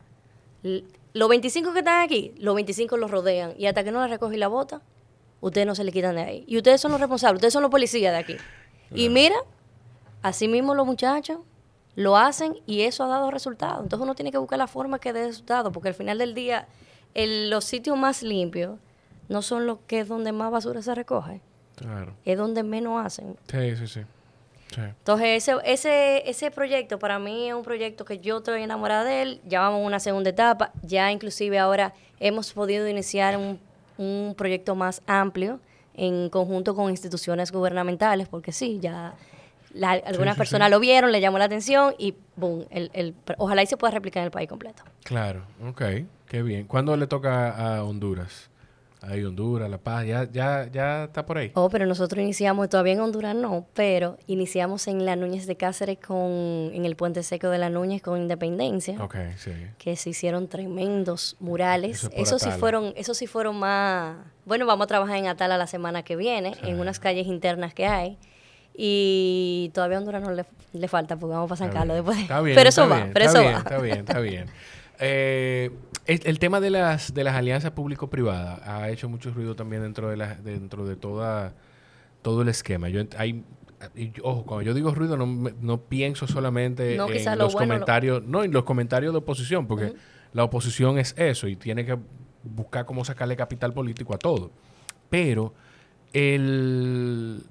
los 25 que están aquí, los 25 los rodean. Y hasta que no la recoge y la bota, ustedes no se le quitan de ahí. Y ustedes son los responsables, ustedes son los policías de aquí. Y mira, así mismo los muchachos lo hacen y eso ha dado resultados. Entonces uno tiene que buscar la forma que dé resultado, porque al final del día los sitios más limpios no son los que es donde más basura se recoge. Claro. Es donde menos hacen. Sí, sí, sí. Entonces, ese, ese, ese proyecto para mí es un proyecto que yo estoy enamorada de él. Ya vamos a una segunda etapa. Ya inclusive ahora hemos podido iniciar un, un proyecto más amplio en conjunto con instituciones gubernamentales, porque sí, ya algunas personas lo vieron, le llamó la atención y boom, el, el, ojalá y se pueda replicar en el país completo. Claro, ok, qué bien. ¿Cuándo le toca a Honduras? Ahí Honduras, La Paz, ya, ya, ya está por ahí. Oh, pero nosotros iniciamos, todavía en Honduras no, pero iniciamos en la Núñez de Cáceres con, en el puente seco de la Núñez con Independencia. Ok, sí. Que se hicieron tremendos murales. Eso, sí fueron, eso sí fueron más. Bueno, vamos a trabajar en Atala la semana que viene, en unas calles internas que hay. Y todavía a Honduras no le, le falta porque vamos a San Carlos después. Está bien, pero eso va, pero eso va. Está bien, está bien. Eh, el, tema de las, de las alianzas público-privadas ha hecho mucho ruido también dentro de, la, dentro de toda, todo el esquema. Yo, hay, ojo, cuando yo digo ruido no, no pienso solamente en los comentarios, no, en los comentarios de oposición, porque la oposición es eso y tiene que buscar cómo sacarle capital político a todo. Pero el,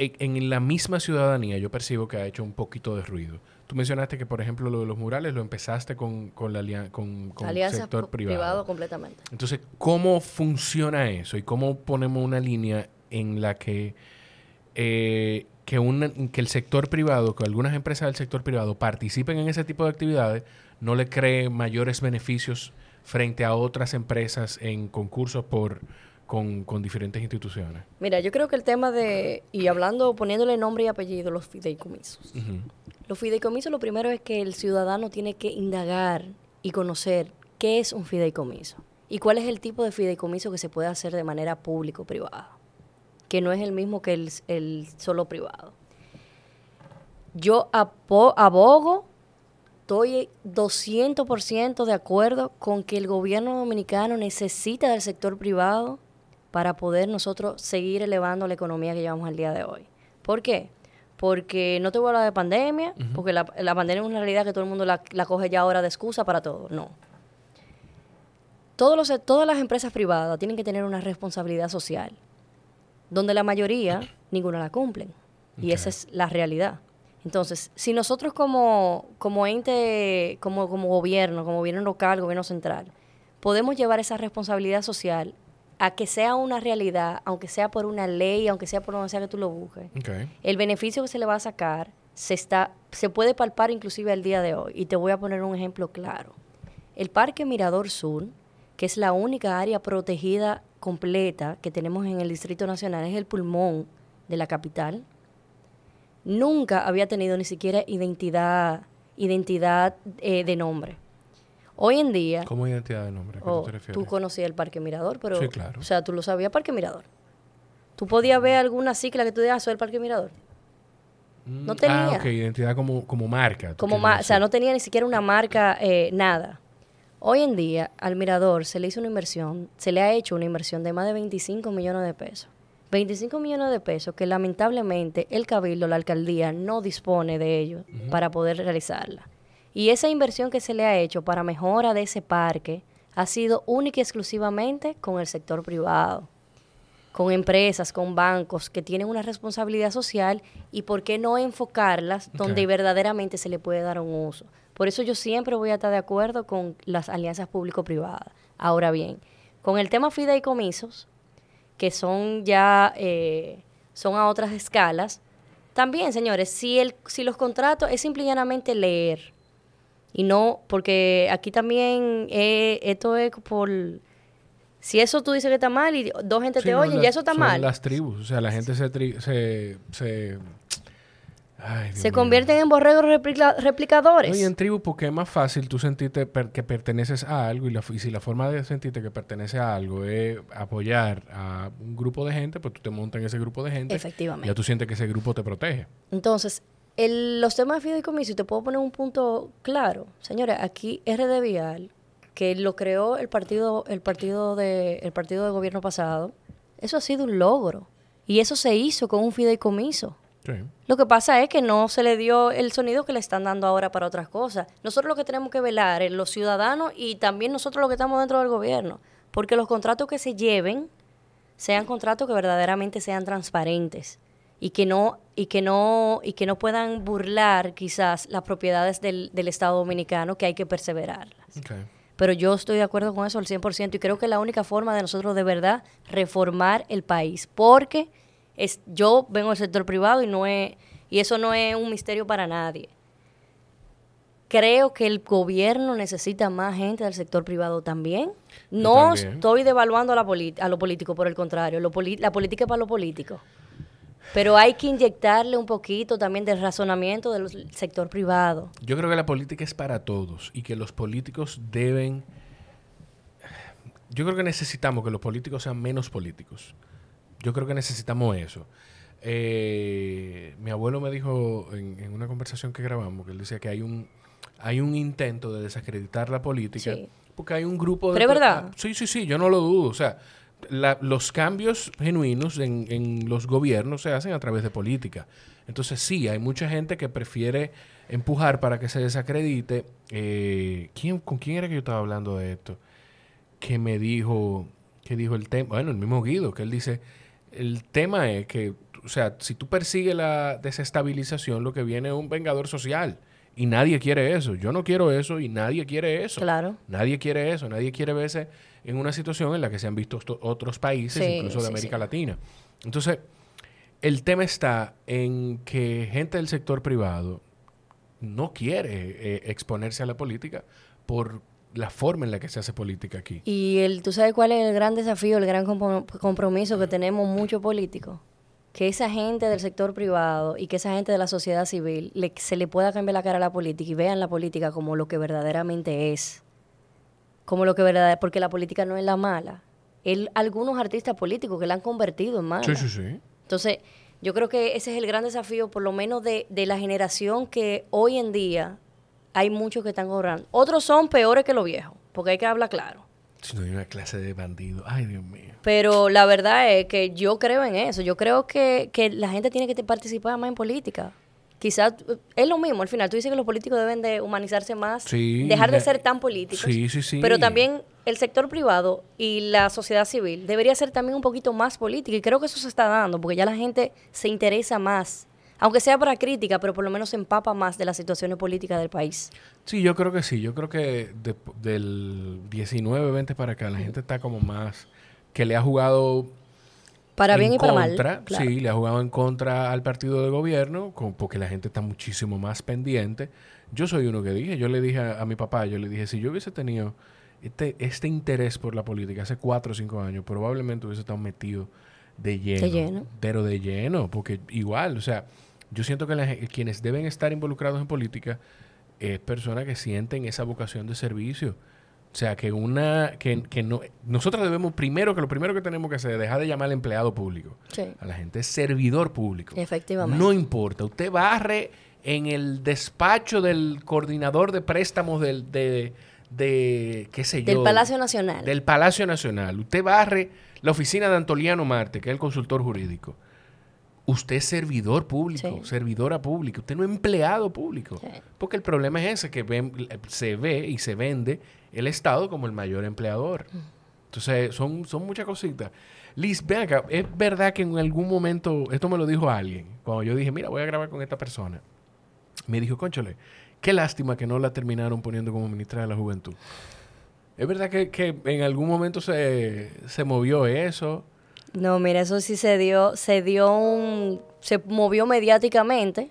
en la misma ciudadanía yo percibo que ha hecho un poquito de ruido. Tú mencionaste que, por ejemplo, lo de los murales lo empezaste con, con, la, con, con el sector privado. privado completamente. Entonces, ¿cómo funciona eso? ¿Y cómo ponemos una línea en la que, eh, que, una, que el sector privado, que algunas empresas del sector privado participen en ese tipo de actividades, no le cree mayores beneficios frente a otras empresas en concursos por con, con, diferentes instituciones? Mira, yo creo que el tema de, y hablando, poniéndole nombre y apellido, los fideicomisos. Los fideicomisos lo primero es que el ciudadano tiene que indagar y conocer qué es un fideicomiso y cuál es el tipo de fideicomiso que se puede hacer de manera público-privada, que no es el mismo que el, el solo privado. Yo abogo, estoy 200% de acuerdo con que el gobierno dominicano necesita del sector privado para poder nosotros seguir elevando la economía que llevamos al día de hoy. ¿Por qué? Porque no te voy a hablar de pandemia, porque la, pandemia es una realidad que todo el mundo la, coge ya ahora de excusa para todo. No. Todos los, todas las empresas privadas tienen que tener una responsabilidad social, donde la mayoría, ninguna la cumplen. Y esa es la realidad. Entonces, si nosotros como, como ente, como, como gobierno, como gobierno local, gobierno central, podemos llevar esa responsabilidad social a que sea una realidad, aunque sea por una ley, aunque sea por donde sea que tú lo busques, el beneficio que se le va a sacar se, está, se puede palpar inclusive al día de hoy. Y te voy a poner un ejemplo claro. El Parque Mirador Sur, que es la única área protegida completa que tenemos en el Distrito Nacional, es el pulmón de la capital, nunca había tenido ni siquiera identidad, identidad eh, de nombre. Hoy en día... ¿Cómo identidad de nombre? ¿A qué te refieres? Tú conocías el Parque Mirador, pero... Sí, claro. O sea, tú lo sabías, Parque Mirador. ¿Tú podías ver alguna cicla que tú digas, soy el Parque Mirador? Mm, no tenía. Ah, ok, identidad como, como marca. Como o sea, no tenía ni siquiera una marca, eh, nada. Hoy en día, al Mirador se le hizo una inversión, se le ha hecho una inversión de más de 25 millones de pesos. 25 millones de pesos que lamentablemente el Cabildo, la alcaldía, no dispone de ellos para poder realizarla. Y esa inversión que se le ha hecho para mejora de ese parque ha sido única y exclusivamente con el sector privado, con empresas, con bancos que tienen una responsabilidad social y por qué no enfocarlas donde verdaderamente se le puede dar un uso. Por eso yo siempre voy a estar de acuerdo con las alianzas público-privadas. Ahora bien, con el tema fideicomisos, que son ya eh, son a otras escalas, también, señores, si, el, si los contratos es simplemente leer y no, porque aquí también eh, esto es por... Si eso tú dices que está mal y dos gente te oyen, ya eso está mal. las tribus, o sea, la gente se... se, se se convierten en borregos replicadores. y en tribus porque es más fácil tú sentirte que perteneces a algo y, la, y, si la forma de sentirte que perteneces a algo es apoyar a un grupo de gente, pues tú te montas en ese grupo de gente. Efectivamente. Ya tú sientes que ese grupo te protege. Entonces, los temas de fideicomiso, y te puedo poner un punto claro. Señores, aquí RD Vial, que lo creó el partido, el partido de, el partido de gobierno pasado, eso ha sido un logro. Y eso se hizo con un fideicomiso. Lo que pasa es que no se le dio el sonido que le están dando ahora para otras cosas. Nosotros lo que tenemos que velar es los ciudadanos y también nosotros los que estamos dentro del gobierno. Porque los contratos que se lleven sean contratos que verdaderamente sean transparentes y que no y que no y que no puedan burlar quizás las propiedades del, del Estado Dominicano que hay que perseverarlas. Pero yo estoy de acuerdo con eso al 100% y creo que es la única forma de nosotros de verdad reformar el país, porque es yo vengo del sector privado y no es y eso no es un misterio para nadie. Creo que el gobierno necesita más gente del sector privado también. No estoy devaluando a, la a lo político, por el contrario, lo la política es para lo político. Pero hay que inyectarle un poquito también del razonamiento del sector privado. Yo creo que la política es para todos y que los políticos deben... Yo creo que necesitamos que los políticos sean menos políticos. Yo creo que necesitamos eso. Eh, mi abuelo me dijo en, una conversación que grabamos que él decía que hay un hay un intento de desacreditar la política porque hay un grupo de... Pero es verdad. Sí, sí, sí, yo no lo dudo. O sea, los cambios genuinos en, los gobiernos se hacen a través de política. Entonces sí, hay mucha gente que prefiere empujar para que se desacredite. Eh, ¿quién, ¿Con quién era que yo estaba hablando de esto? Que me dijo, que dijo el tema, bueno, el mismo Guido, que él dice, el tema es que, o sea, si tú persigues la desestabilización, lo que viene es un vengador social. Y nadie quiere eso. Yo no quiero eso y nadie quiere eso. Claro. Nadie quiere eso. Nadie quiere verse en una situación en la que se han visto otros países, incluso de América Latina. Entonces, el tema está en que gente del sector privado no quiere eh, exponerse a la política por la forma en la que se hace política aquí. Y el, tú sabes cuál es el gran desafío, el gran compromiso que tenemos muchos políticos. Que esa gente del sector privado y que esa gente de la sociedad civil se le pueda cambiar la cara a la política y vean la política como lo que verdaderamente es como lo que verdad, porque la política no es la mala. Él, algunos artistas políticos que la han convertido en mala. Sí, sí, sí. Entonces, yo creo que ese es el gran desafío, por lo menos de, de la generación que hoy en día hay muchos que están cobrando. Otros son peores que los viejos, porque hay que hablar claro. Si no hay una clase de bandido. Ay, Dios mío. Pero la verdad es que yo creo en eso. Yo creo que, que la gente tiene que participar más en política. Quizás eh, es lo mismo al final. Tú dices que los políticos deben de humanizarse más, Sí, dejar de ser tan políticos. Sí, sí, sí. Pero también el sector privado y la sociedad civil debería ser también un poquito más política. Y creo que eso se está dando, porque ya la gente se interesa más. Aunque sea para crítica, pero por lo menos se empapa más de las situaciones políticas del país. Sí, yo creo que sí. Yo creo que de- del 19, 20 para acá, la gente está como más... Que le ha jugado Para en bien y para contra, mal. claro. Sí, le ha jugado en contra al partido de gobierno, con- porque la gente está muchísimo más pendiente. Yo soy uno que dije, yo le dije a, a mi papá, yo le dije, si yo hubiese tenido este, este interés por la política hace cuatro o cinco años, probablemente hubiese estado metido de lleno. De lleno. Pero de lleno, porque igual, o sea, yo siento que la gen- quienes deben estar involucrados en política es personas que sienten esa vocación de servicio. O sea, que una, que, que no, nosotros debemos primero, que lo primero que tenemos que hacer es dejar de llamar al empleado público. Sí. A la gente es servidor público. Efectivamente. No importa. Usted barre en el despacho del coordinador de préstamos del, de, de, qué sé yo. Del Palacio Nacional. Del Palacio Nacional. Usted barre la oficina de Antoliano Marte, que es el consultor jurídico. Usted es servidor público, Sí. servidora pública. Usted no es empleado público. Sí. Porque el problema es ese, que ven- se ve y se vende el Estado como el mayor empleador. Entonces, son, son muchas cositas. Liz, ven acá, es verdad que en algún momento, esto me lo dijo alguien, cuando yo dije, mira, voy a grabar con esta persona. Me dijo, conchole, qué lástima que no la terminaron poniendo como ministra de la Juventud. Es verdad que, que en algún momento se, se movió eso. No, mira, eso sí se dio, se dio un, se movió mediáticamente.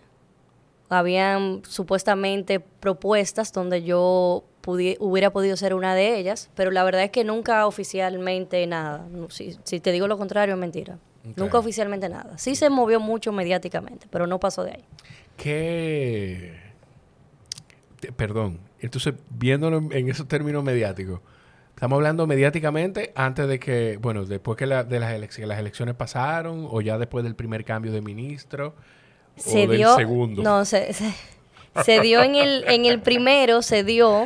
Habían supuestamente propuestas donde yo pudi- hubiera podido ser una de ellas, pero la verdad es que nunca oficialmente nada. Si, si te digo lo contrario, es mentira. Nunca oficialmente nada. Sí se movió mucho mediáticamente, pero no pasó de ahí. te- perdón entonces viéndolo en esos términos mediáticos estamos hablando mediáticamente antes de que bueno después que la- de las elecciones las elecciones pasaron o ya después del primer cambio de ministro Se o del dio, segundo no, se, se, se dio en el, en el primero, se dio,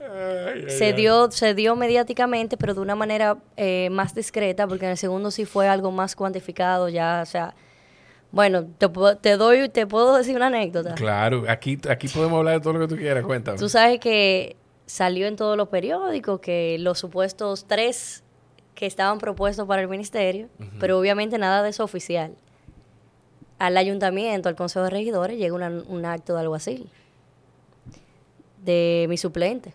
Ay, ay, se ay. dio, se dio mediáticamente, pero de una manera eh, más discreta, porque en el segundo sí fue algo más cuantificado, ya, o sea, bueno, te, puedo- te doy, te puedo decir una anécdota. claro aquí aquí podemos hablar de todo lo que tú quieras cuéntame Tú sabes que salió en todos los periódicos que los supuestos tres que estaban propuestos para el ministerio, pero obviamente nada de eso oficial. Al ayuntamiento, al consejo de regidores, llega una- un acto de alguacil de mi suplente.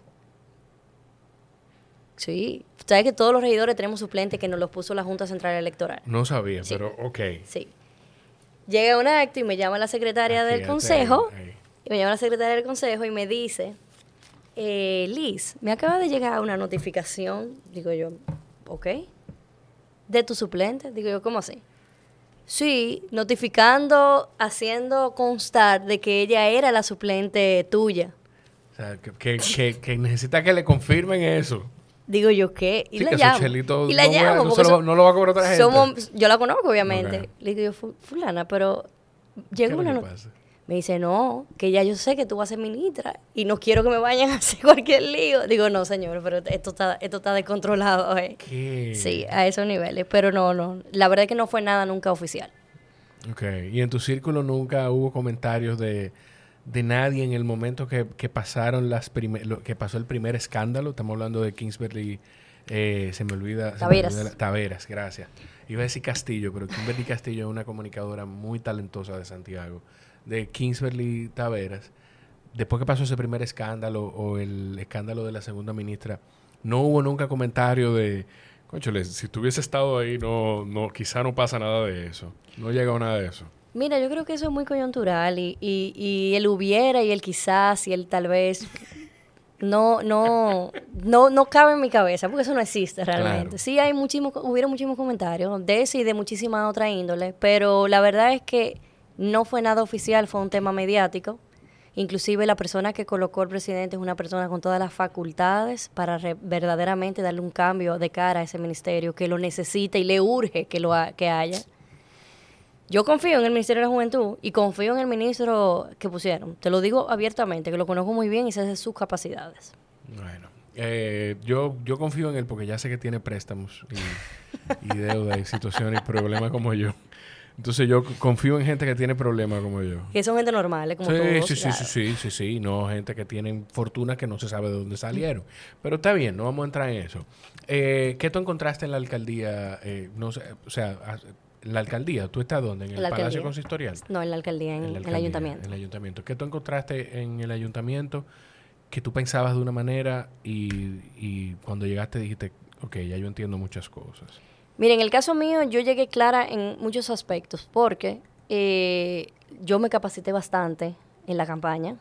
Sí, sabes que todos los regidores tenemos suplentes que nos los puso la Junta Central Electoral. no sabía Sí. pero ok Sí. Llega un acto y me llama la secretaria Aquí, del consejo. ahí. Y me llama la secretaria del consejo y me dice, eh, Liz, me acaba de llegar una notificación, digo yo, ok, de tu suplente. Digo yo, ¿cómo así? Sí, notificando, haciendo constar de que ella era la suplente tuya. o sea que, que, que- que necesita que le confirmen eso Digo yo, ¿qué? Y Sí, la llamo. chelitos y la no llamo. no lo- no va a cobrar otra gente. somos- yo la conozco, obviamente. Le digo yo, "Fu- fulana, pero ¿Qué es llegó lo una pasa? Me dice, no, que ya yo sé que tú vas a ser ministra y no quiero que me vayan a hacer cualquier lío. Digo, no, señor, pero esto está, esto está descontrolado. eh". ¿Qué? Sí, a esos niveles. Pero no, no. La verdad es que no fue nada nunca oficial. Ok, y en tu círculo nunca hubo comentarios de, de nadie en el momento que, que pasaron las lo- que pasó el primer escándalo. Estamos hablando de Kingsbury, eh, se me olvida. me Taveras. olvida la- Taveras, gracias. Iba a decir Castillo, pero Kimberly Castillo es una comunicadora muy talentosa de Santiago, de Kingsbury Taveras. Después que pasó ese primer escándalo o el escándalo de la segunda ministra, no hubo nunca comentario de, conchole, si tuviese estado ahí, no, no, quizá no pasa nada de eso. No llegó nada de eso. Mira, yo creo que eso es muy coyuntural y, y, y el hubiera y el quizás y el tal vez no, no, no, no cabe en mi cabeza porque eso no existe realmente. Claro. Sí hay muchísimos, hubieron muchísimos comentarios de eso y de muchísima otra índole, pero la verdad es que no fue nada oficial, fue un tema mediático Inclusive la persona que colocó el presidente es una persona con todas las facultades para verdaderamente darle un cambio de cara a ese ministerio que lo necesita y le urge que lo que haya. Yo confío en el Ministerio de la Juventud y confío en el ministro que pusieron. Te lo digo abiertamente, que lo conozco muy bien y sé de sus capacidades. Bueno, eh, yo, yo confío en él porque ya sé que tiene préstamos y, y deuda y situaciones y problemas como yo. Entonces yo confío en gente que tiene problemas como yo. Que son gente normal, como sí, todos. Sí, sí, sí, sí, sí, sí, no gente que tiene fortunas que no se sabe de dónde salieron. Pero está bien, no vamos a entrar en eso. Eh, ¿Qué tú encontraste en la alcaldía? Eh, no sé, o sea, la alcaldía, ¿tú estás dónde? ¿En el Palacio Consistorial? No, en la alcaldía, en, el ayuntamiento. En el ayuntamiento. ¿Qué tú encontraste en el ayuntamiento que tú pensabas de una manera y, cuando llegaste dijiste, ok, ya yo entiendo muchas cosas? Mira, en el caso mío yo llegué clara en muchos aspectos porque eh, yo me capacité bastante en la campaña.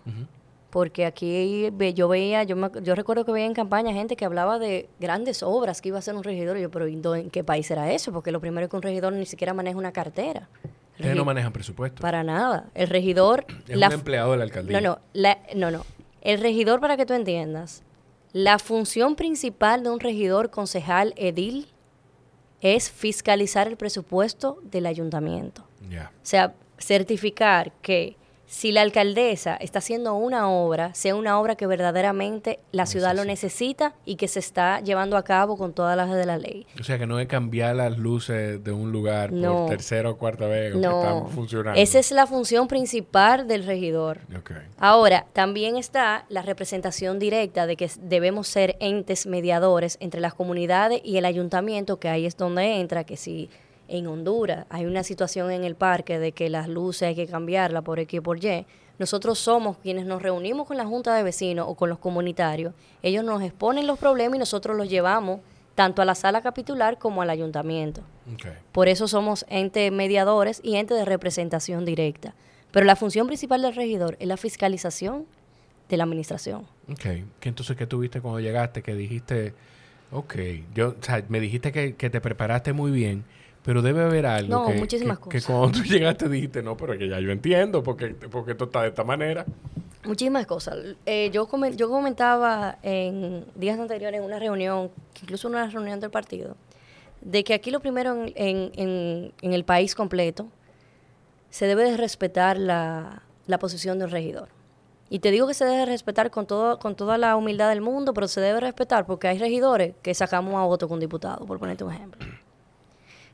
Porque aquí yo veía, yo, yo recuerdo que veía en campaña gente que hablaba de grandes obras que iba a ser un regidor. Y yo, pero ¿en qué país era eso? Porque lo primero es que un regidor ni siquiera maneja una cartera. Ustedes no manejan presupuesto. Para nada. El regidor... Es un empleado de la alcaldía. No, no, no, no. El regidor, para que tú entiendas, la función principal de un regidor, concejal, edil, es fiscalizar el presupuesto del ayuntamiento. O sea, certificar que si la alcaldesa está haciendo una obra, sea una obra que verdaderamente la ciudad lo necesita y que se está llevando a cabo con todas las de la ley. O sea, que no es cambiar las luces de un lugar por tercera o cuarta vez que están funcionando. Esa es la función principal del regidor. Ahora, también está la representación directa de que debemos ser entes mediadores entre las comunidades y el ayuntamiento, que ahí es donde entra, que si en Honduras hay una situación en el parque de que las luces hay que cambiarlas por X por Y, nosotros somos quienes nos reunimos con la Junta de Vecinos o con los comunitarios. Ellos nos exponen los problemas y nosotros los llevamos tanto a la sala capitular como al ayuntamiento. Por eso somos entes mediadores y entes de representación directa. Pero la función principal del regidor es la fiscalización de la administración. Ok. ¿Qué entonces qué tuviste cuando llegaste? Que dijiste, ok, yo, o sea, me dijiste que, que te preparaste muy bien pero debe haber algo que, muchísimas que, cuando tú llegaste dijiste, no, pero que ya yo entiendo porque, porque esto está de esta manera. Muchísimas cosas. Eh, yo, yo comentaba en días anteriores en una reunión, incluso una reunión del partido, de que aquí lo primero en, en, en, el país completo se debe de respetar la, la posición de un regidor. Y te digo que se debe respetar con, todo, con toda la humildad del mundo, pero se debe respetar porque hay regidores que sacamos a voto con diputado, por ponerte un ejemplo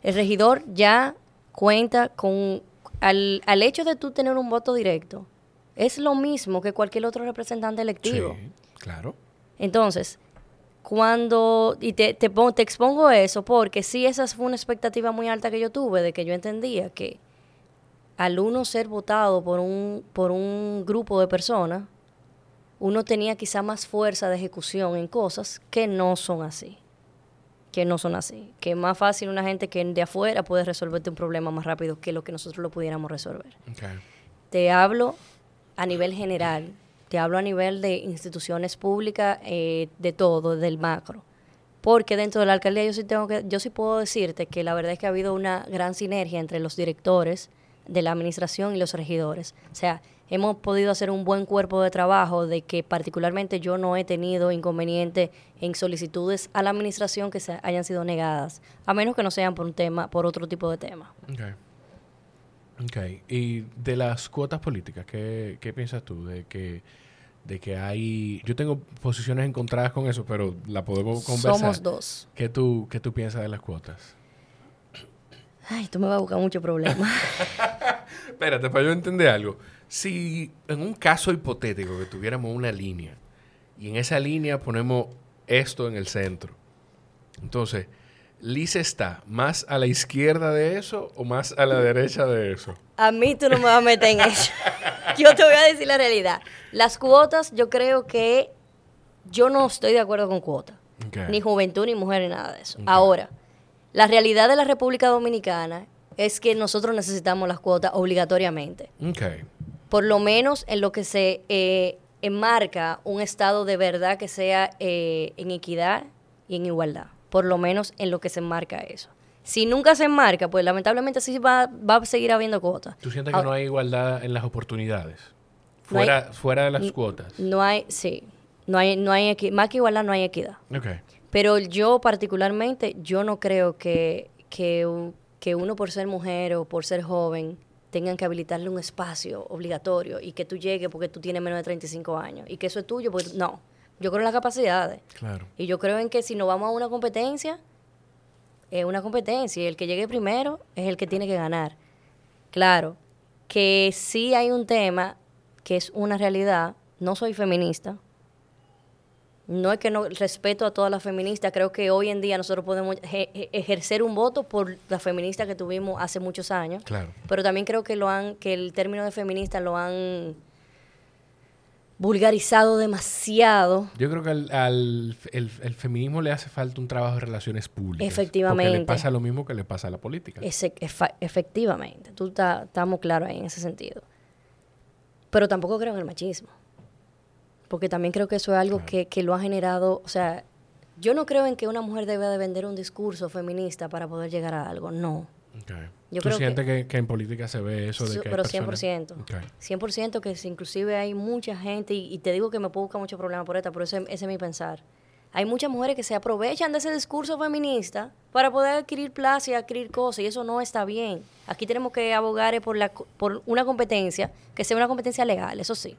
el regidor ya cuenta con, al, al hecho de tú tener un voto directo, es lo mismo que cualquier otro representante electivo. Sí, claro. Entonces, cuando, y te, te, te expongo eso, porque sí, esa fue una expectativa muy alta que yo tuve, de que yo entendía que al uno ser votado por un, por un grupo de personas, uno tenía quizá más fuerza de ejecución en cosas que no son así que no son así. Que es más fácil una gente que de afuera puede resolverte un problema más rápido que lo que nosotros lo pudiéramos resolver. Te hablo a nivel general, te hablo a nivel de instituciones públicas, eh, de todo, del macro. Porque dentro de la alcaldía yo sí tengo que, yo sí puedo decirte que la verdad es que ha habido una gran sinergia entre los directores de la administración y los regidores. O sea, hemos podido hacer un buen cuerpo de trabajo de que particularmente yo no he tenido inconveniente en solicitudes a la administración que se hayan sido negadas, a menos que no sean por un tema, por otro tipo de tema. Okay. Ok. Y de las cuotas políticas, ¿qué, piensas tú? De que, de que hay... Yo tengo posiciones encontradas con eso, pero la podemos conversar. Somos dos. ¿Qué tú, qué tú piensas de las cuotas? Ay, tú me vas a buscar mucho problema. Espérate, para yo entender algo. Si en un caso hipotético que tuviéramos una línea y en esa línea ponemos esto en el centro, entonces, ¿Liz está más a la izquierda de eso o más a la derecha de eso? A mí tú no me vas a meter en eso. Yo te voy a decir la realidad. Las cuotas, yo creo que yo no estoy de acuerdo con cuotas. Ni juventud, ni mujer, ni nada de eso. Ahora, la realidad de la República Dominicana es que nosotros necesitamos las cuotas obligatoriamente. Okay por lo menos en lo que se eh, enmarca un Estado de verdad que sea eh, en equidad y en igualdad. Por lo menos en lo que se enmarca eso. Si nunca se enmarca, pues lamentablemente sí va, va a seguir habiendo cuotas. ¿Tú sientes que no hay igualdad en las oportunidades? fuera, fuera de las cuotas. No hay, sí, no hay, no hay más que igualdad, no hay equidad. Okay. Pero yo particularmente, yo no creo que, que, que uno por ser mujer o por ser joven tengan que habilitarle un espacio obligatorio y que tú llegues porque tú tienes menos de 35 años y que eso es tuyo, pues no. Yo creo en las capacidades. Claro. Y yo creo en que si nos vamos a una competencia, es una competencia y el que llegue primero es el que tiene que ganar. Claro, que sí hay un tema que es una realidad. No soy feminista. No es que no respeto a todas las feministas. Creo que hoy en día nosotros podemos ejercer un voto por la feminista que tuvimos hace muchos años. Claro. Pero también creo que lo han, que el término de feminista lo han vulgarizado demasiado. Yo creo que al, el, feminismo le hace falta un trabajo de relaciones públicas. Efectivamente. Porque le pasa lo mismo que le pasa a la política. efectivamente. Tú estamos claros ahí en ese sentido. Pero tampoco creo en el machismo. Porque también creo que eso es algo que, que, lo ha generado. O sea, yo no creo en que una mujer debe de vender un discurso feminista para poder llegar a algo. No. Yo ¿Tú sientes que, en política se ve eso de que Pero 100%. 100% que inclusive hay mucha gente, y, te digo que me puedo buscar mucho problema por esta, pero ese, ese es mi pensar. Hay muchas mujeres que se aprovechan de ese discurso feminista para poder adquirir plaza y adquirir cosas, y eso no está bien. Aquí tenemos que abogar por, la, por una competencia, que sea una competencia legal, eso sí.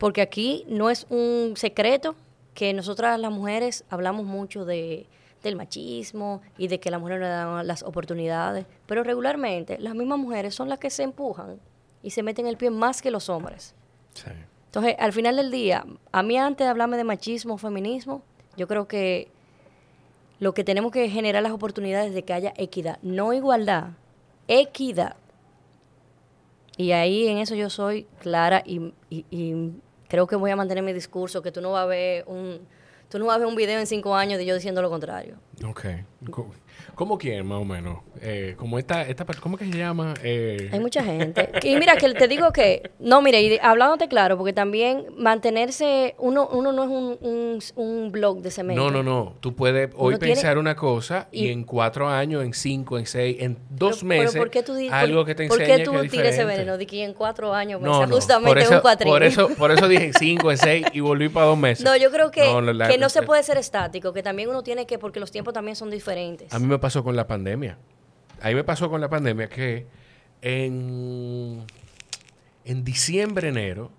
Porque aquí no es un secreto que nosotras las mujeres hablamos mucho de del machismo y de que la mujer no le dan las oportunidades. Pero regularmente las mismas mujeres son las que se empujan y se meten el pie más que los hombres. Entonces, al final del día, a mí antes de hablarme de machismo o feminismo, yo creo que lo que tenemos que generar las oportunidades de que haya equidad, no igualdad, equidad. Y ahí en eso yo soy clara y, y creo que voy a mantener mi discurso, que tú no vas a ver un Tú no vas a ver un video en cinco años de yo diciendo lo contrario. Ok. ¿Cómo quién, más o menos? Eh, como esta, esta, ¿Cómo que se llama? Eh... Hay mucha gente. Y mira, que te digo que... No, mire, y hablándote claro, porque también mantenerse... Uno, uno no es un, un, blog de cemento. No, no, no. Tú puedes hoy pensar una cosa y, en cuatro años, en cinco, en seis, en dos meses, pero ¿por qué tú algo que te enseñe ¿Por qué tú tires ese veneno de que en cuatro años no, no, justamente un cuatrín? Por eso, por eso dije cinco, en seis y volví para dos meses. No, yo creo que no, que no se puede ser estático, que también uno tiene que... Porque los tiempos también son diferentes. A mí me pasó con la pandemia. A mí me pasó con la pandemia que en, en diciembre, enero,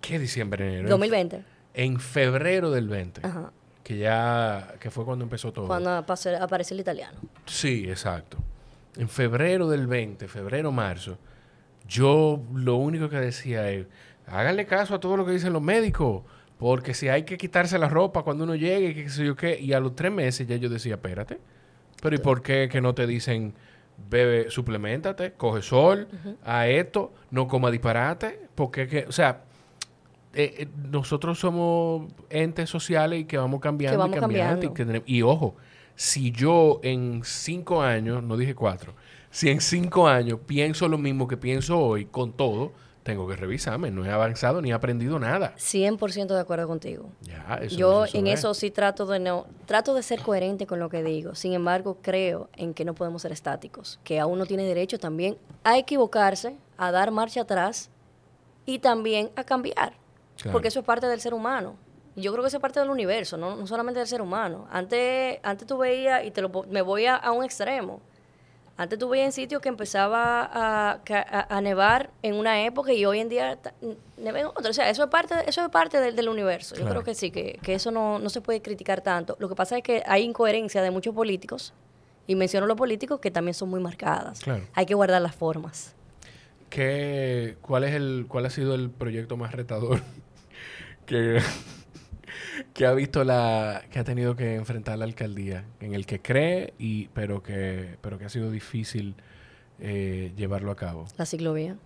¿qué diciembre, enero? 2020. En febrero del 20. Que ya, que fue cuando empezó todo. Cuando apareció el italiano. Sí, exacto. En febrero del 20, febrero, marzo, yo lo único que decía es, háganle caso a todo lo que dicen los médicos, porque si hay que quitarse la ropa cuando uno llegue, qué sé yo qué, y a los tres meses ya yo decía, espérate, pero ¿y por qué que no te dicen, bebe, suplementate, coge sol, a esto, no coma disparate? Porque, que, o sea, eh, eh, nosotros somos entes sociales y que vamos cambiando y cambiando. Y, ojo, si yo en cinco años, no dije cuatro, si en cinco años pienso lo mismo que pienso hoy con todo, tengo que revisarme, no he avanzado ni he aprendido nada. 100% de acuerdo contigo. Yo en eso sí trato de no trato de ser coherente con lo que digo. Sin embargo, creo en que no podemos ser estáticos, que a uno tiene derecho también a equivocarse, a dar marcha atrás y también a cambiar. Porque eso es parte del ser humano. Yo creo que eso es parte del universo, no, solamente del ser humano. Antes, antes tú veías, y te lo, me voy a un extremo, antes tú veías en sitios que empezaba a, nevar en una época y hoy en día neva en otra. O sea, eso es parte, eso es parte del, universo. Yo creo que sí, que, eso no, se puede criticar tanto. Lo que pasa es que hay incoherencia de muchos políticos, y menciono los políticos que también son muy marcadas. Hay que guardar las formas. ¿Qué, cuál, es el, ¿Cuál ha sido el proyecto más retador que que ha visto la que ha tenido que enfrentar la alcaldía en el que cree y pero que pero que ha sido difícil eh, llevarlo a cabo. La ciclovía.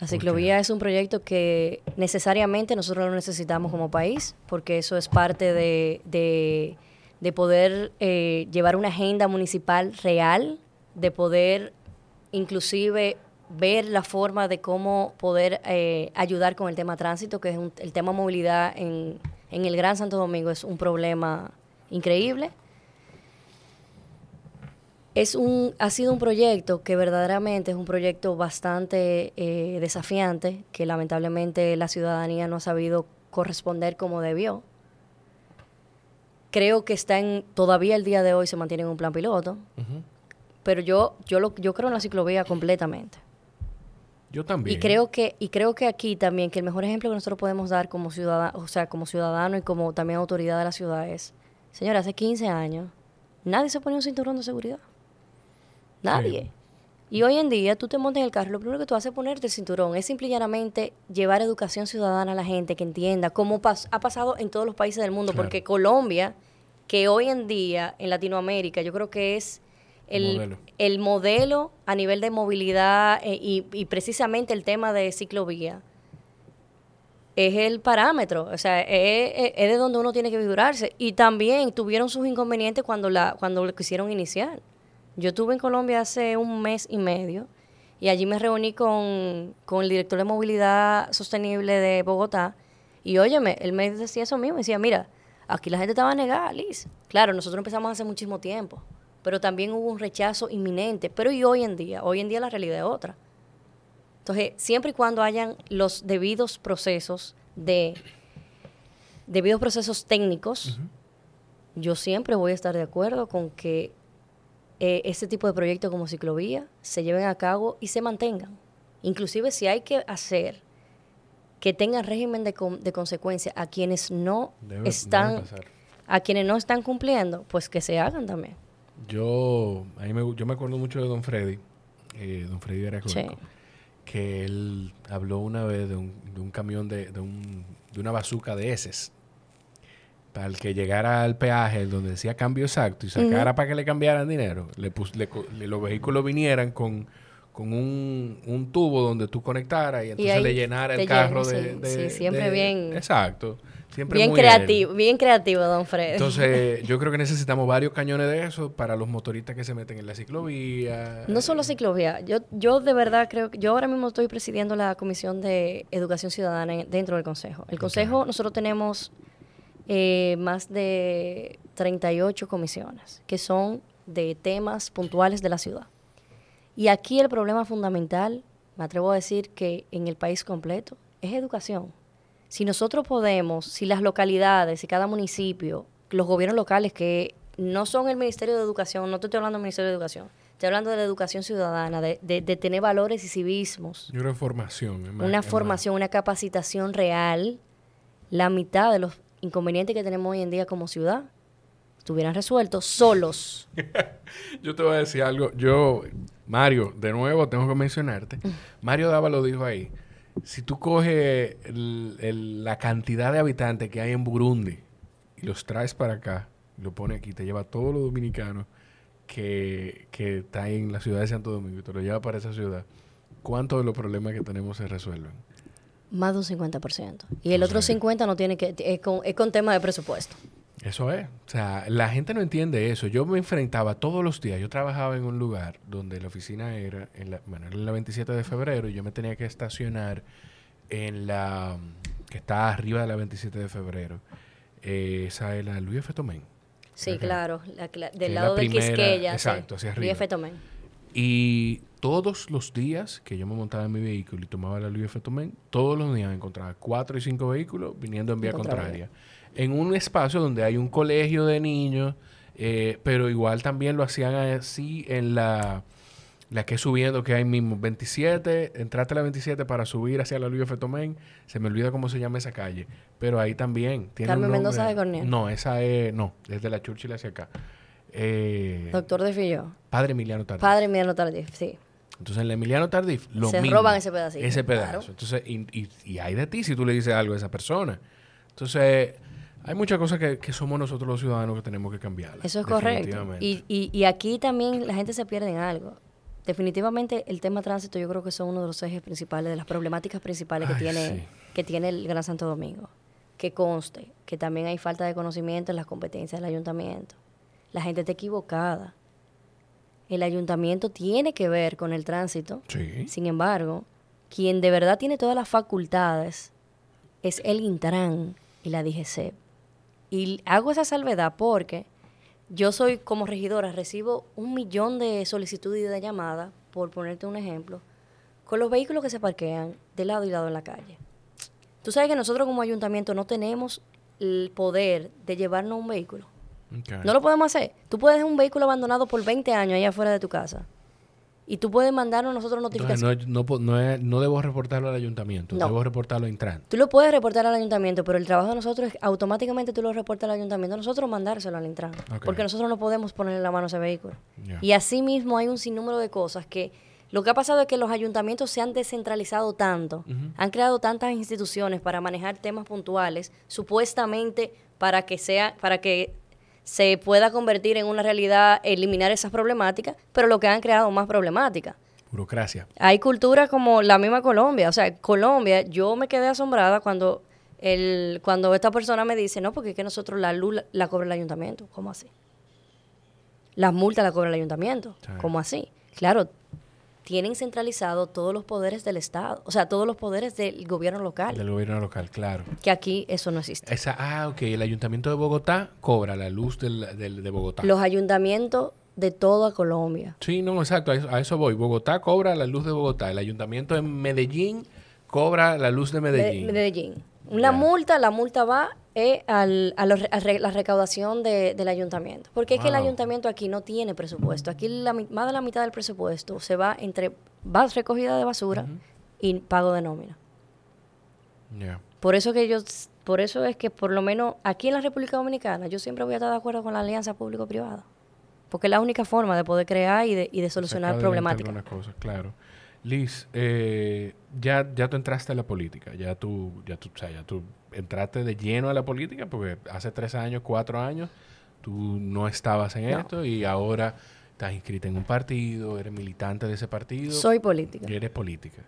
La ciclovía es un proyecto que necesariamente nosotros lo necesitamos como país porque eso es parte de, de, poder eh, llevar una agenda municipal real de poder inclusive ver la forma de cómo poder eh, ayudar con el tema tránsito, que es el tema movilidad en, en el Gran Santo Domingo es un problema increíble. es un, ha sido un proyecto que verdaderamente es un proyecto bastante eh, desafiante, que lamentablemente la ciudadanía no ha sabido corresponder como debió. Creo que está en, todavía el día de hoy se mantiene en un plan piloto, pero yo, yo, lo, yo creo en la ciclovía completamente. Yo también. Y creo que, y creo que aquí también, que el mejor ejemplo que nosotros podemos dar como ciudadano, o sea, como ciudadano y como también autoridad de la ciudad es, señora, hace 15 años, nadie se ponía un cinturón de seguridad. Nadie. Y hoy en día tú te montas en el carro, lo primero que tú haces es ponerte el cinturón. Es simple y llanamente llevar educación ciudadana a la gente que entienda cómo ha pasado en todos los países del mundo. Porque Colombia, que hoy en día en Latinoamérica, yo creo que es el, modelo. a nivel de movilidad eh, y, precisamente el tema de ciclovía es el parámetro, o sea, es, de donde uno tiene que figurarse. Y también tuvieron sus inconvenientes cuando, la, cuando lo quisieron iniciar. Yo estuve en Colombia hace un mes y medio y allí me reuní con, el director de movilidad sostenible de Bogotá y óyeme, él me decía eso mismo, me decía, mira, aquí la gente estaba negada, Liz. Claro, nosotros empezamos hace muchísimo tiempo, pero también hubo un rechazo inminente. Pero y hoy en día, hoy en día la realidad es otra. Entonces, siempre y cuando hayan los debidos procesos de debidos procesos técnicos, yo siempre voy a estar de acuerdo con que eh, este tipo de proyectos como ciclovía se lleven a cabo y se mantengan. Inclusive si hay que hacer que tengan régimen de, de consecuencia a quienes no están a quienes no están cumpliendo, pues que se hagan también. Yo, a me, yo me acuerdo mucho de Don Freddy, eh, Don Freddy era que él habló una vez de un, de un camión de, de, un, de una bazuca de heces para el que llegara al peaje donde decía cambio exacto y sacara para que le cambiaran dinero, le, los vehículos vinieran con, con un, un, tubo donde tú conectaras y entonces le llenara el carro de, sí, siempre bien. Exacto. Siempre bien creativo, bien creativo, don Fred. Entonces, yo creo que necesitamos varios cañones de eso para los motoristas que se meten en la ciclovía. No solo ciclovía. Yo, yo de verdad creo que yo ahora mismo estoy presidiendo la Comisión de Educación Ciudadana dentro del Consejo. El Consejo, nosotros tenemos eh, más de 38 comisiones que son de temas puntuales de la ciudad. Y aquí el problema fundamental, me atrevo a decir que en el país completo, es educación. Si nosotros podemos, si las localidades, si cada municipio, los gobiernos locales que no son el Ministerio de Educación, no te estoy hablando del Ministerio de Educación, estoy hablando de la educación ciudadana, de, de, tener valores y civismos. Y una formación. una formación, una capacitación real. La mitad de los inconvenientes que tenemos hoy en día como ciudad estuvieran resueltos solos. yo te voy a decir algo. Yo, Mario, de nuevo tengo que mencionarte. Mario Dava lo dijo ahí. Si tú coges la cantidad de habitantes que hay en Burundi y los traes para acá, lo pones aquí, te lleva a todos los dominicanos que, que están en la ciudad de Santo Domingo y te lo lleva para esa ciudad, ¿cuántos de los problemas que tenemos se resuelven? Más de un 50%. Y el otro 50% no tiene que, es con, es con tema de presupuesto. Eso es. O sea, la gente no entiende eso. Yo me enfrentaba todos los días. Yo trabajaba en un lugar donde la oficina era en la, bueno, en la 27 de febrero y yo me tenía que estacionar en la que está arriba de la 27 de febrero. Eh, esa es la Luis F. Tomén. Sí, claro. del lado de Quisqueya. Exacto, hacia arriba. Luis F. Tomén. Y todos los días que yo me montaba en mi vehículo y tomaba la Louis Tomén, todos los días encontraba cuatro y cinco vehículos viniendo en vía contraria. En un espacio donde hay un colegio de niños, eh, pero igual también lo hacían así en la, la que subiendo, que hay mismo 27, entraste a la 27 para subir hacia la Louis Tomén, se me olvida cómo se llama esa calle, pero ahí también tiene Carmen Mendoza de Cornel. No, esa es, no, es de la Churchill hacia acá. Eh, Doctor de Fillo. Padre Emiliano Tardif. Padre Emiliano Tardif, sí. Entonces, en el Emiliano Tardif, lo Se roban ese pedacito. Ese pedazo. Entonces, y, y, hay de ti si tú le dices algo a esa persona. Entonces, hay muchas cosas que, que somos nosotros los ciudadanos que tenemos que cambiar. Eso es correcto. Y, y, y aquí también la gente se pierde en algo. Definitivamente el tema tránsito yo creo que son uno de los ejes principales, de las problemáticas principales que, tiene, que tiene el Gran Santo Domingo. Que conste que también hay falta de conocimiento en las competencias del ayuntamiento. La gente está equivocada el ayuntamiento tiene que ver con el tránsito. Sin embargo, quien de verdad tiene todas las facultades es el Intran y la DGC. Y hago esa salvedad porque yo soy como regidora, recibo un millón de solicitudes y de llamadas, por ponerte un ejemplo, con los vehículos que se parquean de lado y lado en la calle. Tú sabes que nosotros como ayuntamiento no tenemos el poder de llevarnos un vehículo. No lo podemos hacer. Tú puedes dejar un vehículo abandonado por 20 años allá afuera de tu casa. Y tú puedes mandarnos nosotros notificación. No, no, no, debo reportarlo al ayuntamiento, debo reportarlo a Intran. Tú lo puedes reportar al ayuntamiento, pero el trabajo de nosotros es automáticamente tú lo reportas al ayuntamiento, nosotros mandárselo al Intran. Porque nosotros no podemos ponerle la mano a ese vehículo. Y así mismo hay un sinnúmero de cosas que lo que ha pasado es que los ayuntamientos se han descentralizado tanto, han creado tantas instituciones para manejar temas puntuales, supuestamente para que sea, para que se pueda convertir en una realidad, eliminar esas problemáticas, pero lo que han creado más problemáticas. Burocracia. Hay culturas como la misma Colombia. O sea, Colombia, yo me quedé asombrada cuando el, cuando esta persona me dice, no, porque es que nosotros la luz la, cobra el ayuntamiento. ¿Cómo así? Las multas la cobra el ayuntamiento. ¿Cómo así? Claro, tienen centralizado todos los poderes del Estado, o sea, todos los poderes del gobierno local. Del gobierno local, claro. Que aquí eso no existe. Esa, ah, ok, el ayuntamiento de Bogotá cobra la luz del, de Bogotá. Los ayuntamientos de toda Colombia. Sí, no, exacto, a eso, voy. Bogotá cobra la luz de Bogotá, el ayuntamiento de Medellín cobra la luz de Medellín. Medellín. Una multa, la multa va eh, al, a, la recaudación del ayuntamiento. Porque es que el ayuntamiento aquí no tiene presupuesto. Aquí la, más de la mitad del presupuesto se va entre vas recogida de basura y pago de nómina. Por eso que yo, por eso es que por lo menos aquí en la República Dominicana yo siempre voy a estar de acuerdo con la alianza público-privada. Porque es la única forma de poder crear y de, y de solucionar problemáticas. Claro. Liz, eh, ya, ya tú entraste a la política, ya tú, ya tú, o sea, ya tú entraste de lleno a la política, porque hace tres años, cuatro años, tú no estabas en esto y ahora estás inscrita en un partido, eres militante de ese partido. Soy política. Y eres política.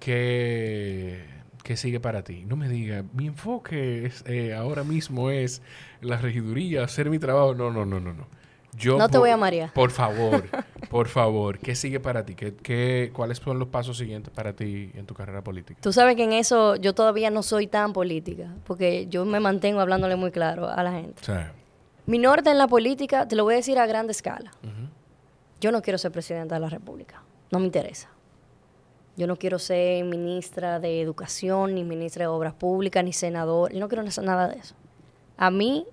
¿Qué, qué sigue para ti? No me digas, mi enfoque es, eh, ahora mismo es la regiduría, hacer mi trabajo. No, no, no, no, no no te voy a marear. Por favor, por favor, ¿qué sigue para ti? ¿Qué, qué, cuáles son los pasos siguientes para ti en tu carrera política? Tú sabes que en eso yo todavía no soy tan política, porque yo me mantengo hablándole muy claro a la gente. Mi norte en la política, te lo voy a decir a grande escala. Yo no quiero ser presidenta de la República, no me interesa. Yo no quiero ser ministra de Educación, ni ministra de Obras Públicas, ni senador. Yo no quiero nada de eso. A mí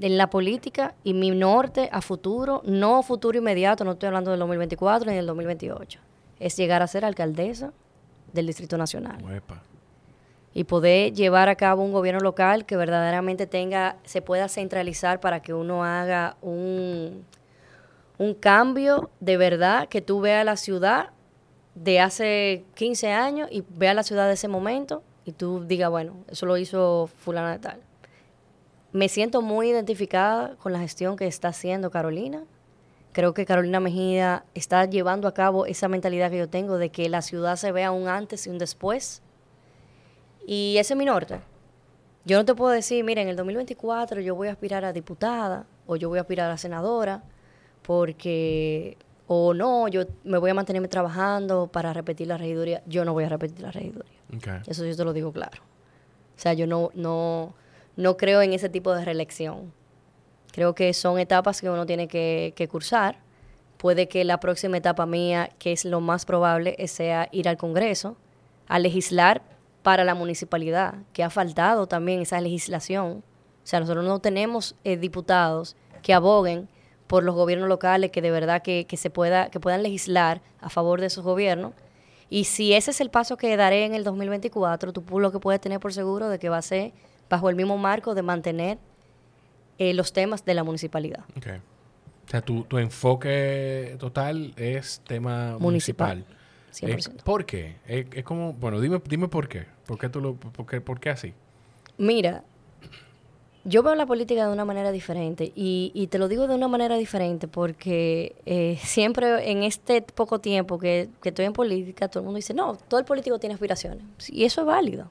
en la política y mi norte a futuro, no futuro inmediato, no estoy hablando del 2024 ni del 2028, es llegar a ser alcaldesa del Distrito Nacional. Y poder llevar a cabo un gobierno local que verdaderamente tenga, se pueda centralizar para que uno haga un, un cambio de verdad, que tú veas la ciudad de hace 15 años y veas la ciudad de ese momento y tú digas, bueno, eso lo hizo fulana de tal me siento muy identificada con la gestión que está haciendo Carolina. Creo que Carolina Mejía está llevando a cabo esa mentalidad que yo tengo de que la ciudad se vea un antes y un después. Y ese es mi norte. Yo no te puedo decir, mira, en el 2024 yo voy a aspirar a diputada o yo voy a aspirar a senadora, porque, o no, yo me voy a mantenerme trabajando para repetir la regiduría. Yo no voy a repetir la regiduría. Eso yo te lo digo claro. O sea, yo no, no, no creo en ese tipo de reelección. Creo que son etapas que uno tiene que, cursar. Puede que la próxima etapa mía, que es lo más probable, sea ir al Congreso a legislar para la municipalidad, que ha faltado también esa legislación. O sea, nosotros no tenemos eh, diputados que aboguen por los gobiernos locales, que de verdad que, que, se pueda, que puedan legislar a favor de esos gobiernos. Y si ese es el paso que daré en el 2024, tú lo que puedes tener por seguro de que va a ser bajo el mismo marco de mantener eh, los temas de la municipalidad. Okay. O sea, tu, enfoque total es tema municipal. 100%. Eh, ¿Por qué? Es, como, bueno, dime, dime por qué. ¿Por qué, tú lo, por, qué, ¿Por qué así? Mira, yo veo la política de una manera diferente y, y te lo digo de una manera diferente porque eh, siempre en este poco tiempo que, que, estoy en política, todo el mundo dice, no, todo el político tiene aspiraciones. Y eso es válido.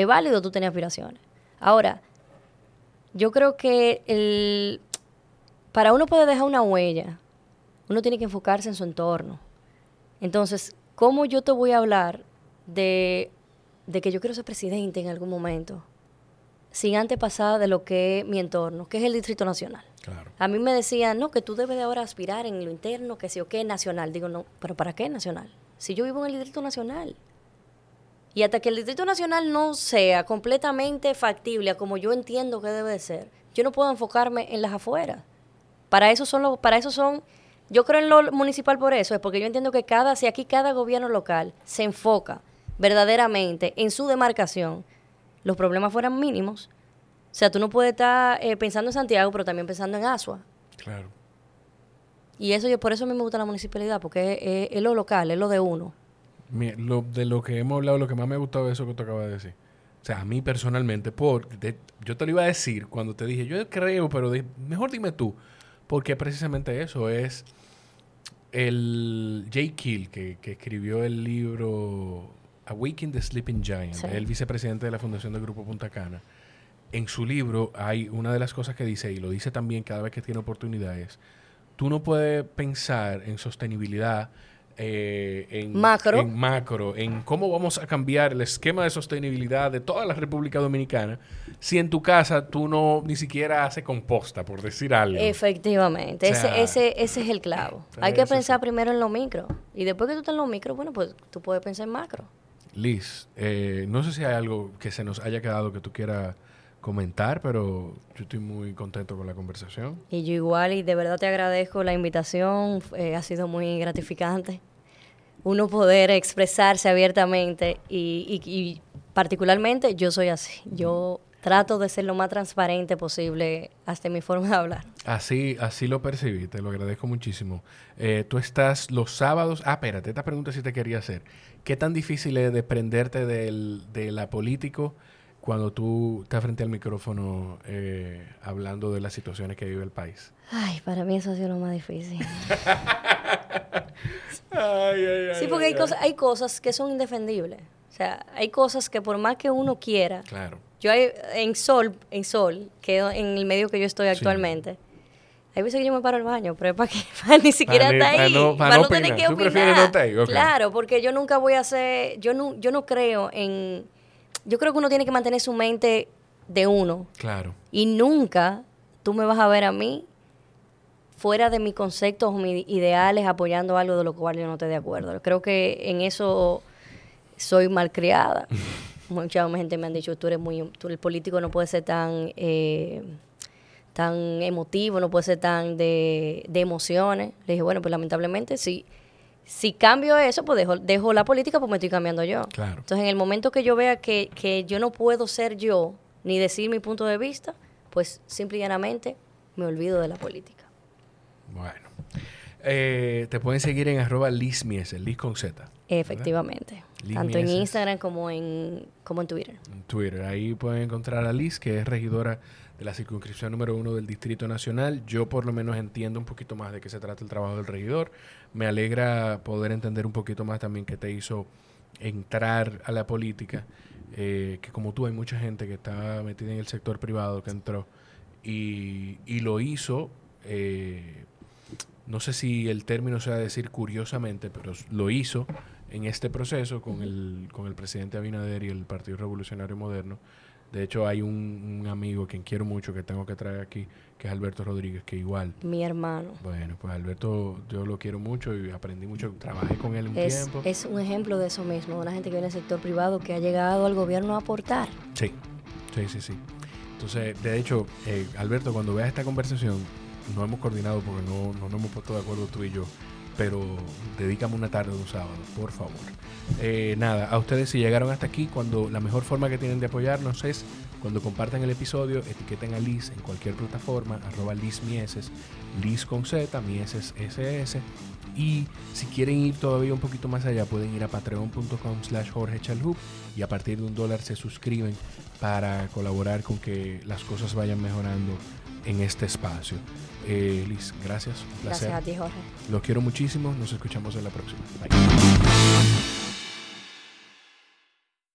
Es válido tú tener aspiraciones. Ahora, yo creo que el, para uno poder dejar una huella, uno tiene que enfocarse en su entorno. Entonces, ¿cómo yo te voy a hablar de, de que yo quiero ser presidente en algún momento? Sin antes pasar de lo que es mi entorno, que es el Distrito Nacional. Claro. A mí me decían, no, que tú debes de ahora aspirar en lo interno, que sí o qué, nacional. Digo, no, pero ¿para qué nacional? Si yo vivo en el Distrito Nacional. Y hasta que el Distrito Nacional no sea completamente factible como yo entiendo que debe de ser, yo no puedo enfocarme en las afueras. Para eso son, los, para eso son yo creo en lo municipal por eso, es porque yo entiendo que cada, si aquí cada gobierno local se enfoca verdaderamente en su demarcación, los problemas fueran mínimos. O sea, tú no puedes estar eh, pensando en Santiago, pero también pensando en Asua. Claro. Y eso yo por eso a mí me gusta la municipalidad, porque es, lo local, es lo de uno. Lo, de lo que hemos hablado, lo que más me ha gustado es eso que tú acabas de decir. O sea, a mí personalmente, por, yo te lo iba a decir cuando te dije, yo creo, pero mejor dime tú, porque precisamente eso es el Jay Kill, que, escribió el libro Awaken the Sleeping Giant, el vicepresidente de la Fundación del Grupo Punta Cana, en su libro hay una de las cosas que dice, y lo dice también cada vez que tiene oportunidades, tú no puedes pensar en sostenibilidad eh, en, macro. en macro, en cómo vamos a cambiar el esquema de sostenibilidad de toda la República Dominicana, si en tu casa tú no ni siquiera haces composta, por decir algo. Efectivamente, ese, ese, ese es el clavo. Hay que pensar primero en lo micro y después que tú estás en lo micro, bueno, pues tú puedes pensar en macro. Liz, eh, no sé si hay algo que se nos haya quedado que tú quieras comentar, pero yo estoy muy contento con la conversación. Y yo igual, y de verdad te agradezco la invitación, eh, ha sido muy gratificante uno poder expresarse abiertamente y, particularmente yo soy así. Yo trato de ser lo más transparente posible hasta mi forma de hablar. Así, así lo percibí, te lo agradezco muchísimo. Eh, tú estás los sábados. Ah, espérate, esta pregunta sí te quería hacer. ¿Qué tan difícil es desprenderte del, de la político cuando tú estás frente al micrófono eh, hablando de las situaciones que vive el país? Ay, para mí eso ha sido lo más difícil. ay, ay, sí, porque hay, cosas, hay cosas que son indefendibles. O sea, hay cosas que por más que uno quiera. Claro. Yo hay, en Sol, en Sol, que en el medio que yo estoy actualmente. Hay veces que yo me paro al baño, pero es para que ni siquiera está ahí. Para no, tener que opinar. Claro, porque yo nunca voy a hacer. Yo no, yo no creo en. Yo creo que uno tiene que mantener su mente de uno. Claro. Y nunca tú me vas a ver a mí fuera de mis conceptos o mis ideales apoyando algo de lo cual yo no estoy de acuerdo. Creo que en eso soy malcriada. Mucha gente me han dicho, tú eres muy, tú, el político no puede ser tan, eh, tan emotivo, no puede ser tan de, emociones. Le dije, bueno, pues lamentablemente si, si cambio eso, pues dejo, dejo la política, pues me estoy cambiando yo. Entonces, en el momento que yo vea que, que yo no puedo ser yo, ni decir mi punto de vista, pues simple y llanamente me olvido de la política. Bueno. Eh, te pueden seguir en arroba Liz Liz con Z. Efectivamente. Tanto en Instagram como en, como en Twitter. En Twitter. Ahí pueden encontrar a Liz, que es regidora de la circunscripción número uno del Distrito Nacional. Yo por lo menos entiendo un poquito más de qué se trata el trabajo del regidor. Me alegra poder entender un poquito más también qué te hizo entrar a la política. Eh, que como tú hay mucha gente que está metida en el sector privado que entró y, y lo hizo eh, no sé si el término sea decir curiosamente, pero lo hizo en este proceso con el, con el presidente Abinader y el Partido Revolucionario Moderno. De hecho, hay un, amigo quien quiero mucho que tengo que traer aquí, que es Alberto Rodríguez, que igual. Mi hermano. Bueno, pues Alberto yo lo quiero mucho y aprendí mucho, trabajé con él un tiempo. Es un ejemplo de eso mismo, una gente que viene del sector privado que ha llegado al gobierno a aportar. Sí, sí, sí, sí. Entonces, de hecho, eh, Alberto, cuando veas esta conversación, no hemos coordinado porque no, no nos hemos puesto de acuerdo tú y yo, pero dedícame una tarde de un sábado, por favor. Eh, nada, a ustedes si llegaron hasta aquí, cuando la mejor forma que tienen de apoyarnos es cuando compartan el episodio, etiqueten a Liz en cualquier plataforma, arroba Liz Mieses, Liz con Z, Mieses SS. Y si quieren ir todavía un poquito más allá, pueden ir a patreon.com slash Jorge Chalhub y a partir de un dólar se suscriben para colaborar con que las cosas vayan mejorando en este espacio. Eh, Liz, gracias. Gracias a ti, Jorge. Los quiero muchísimo. Nos escuchamos en la próxima. Bye.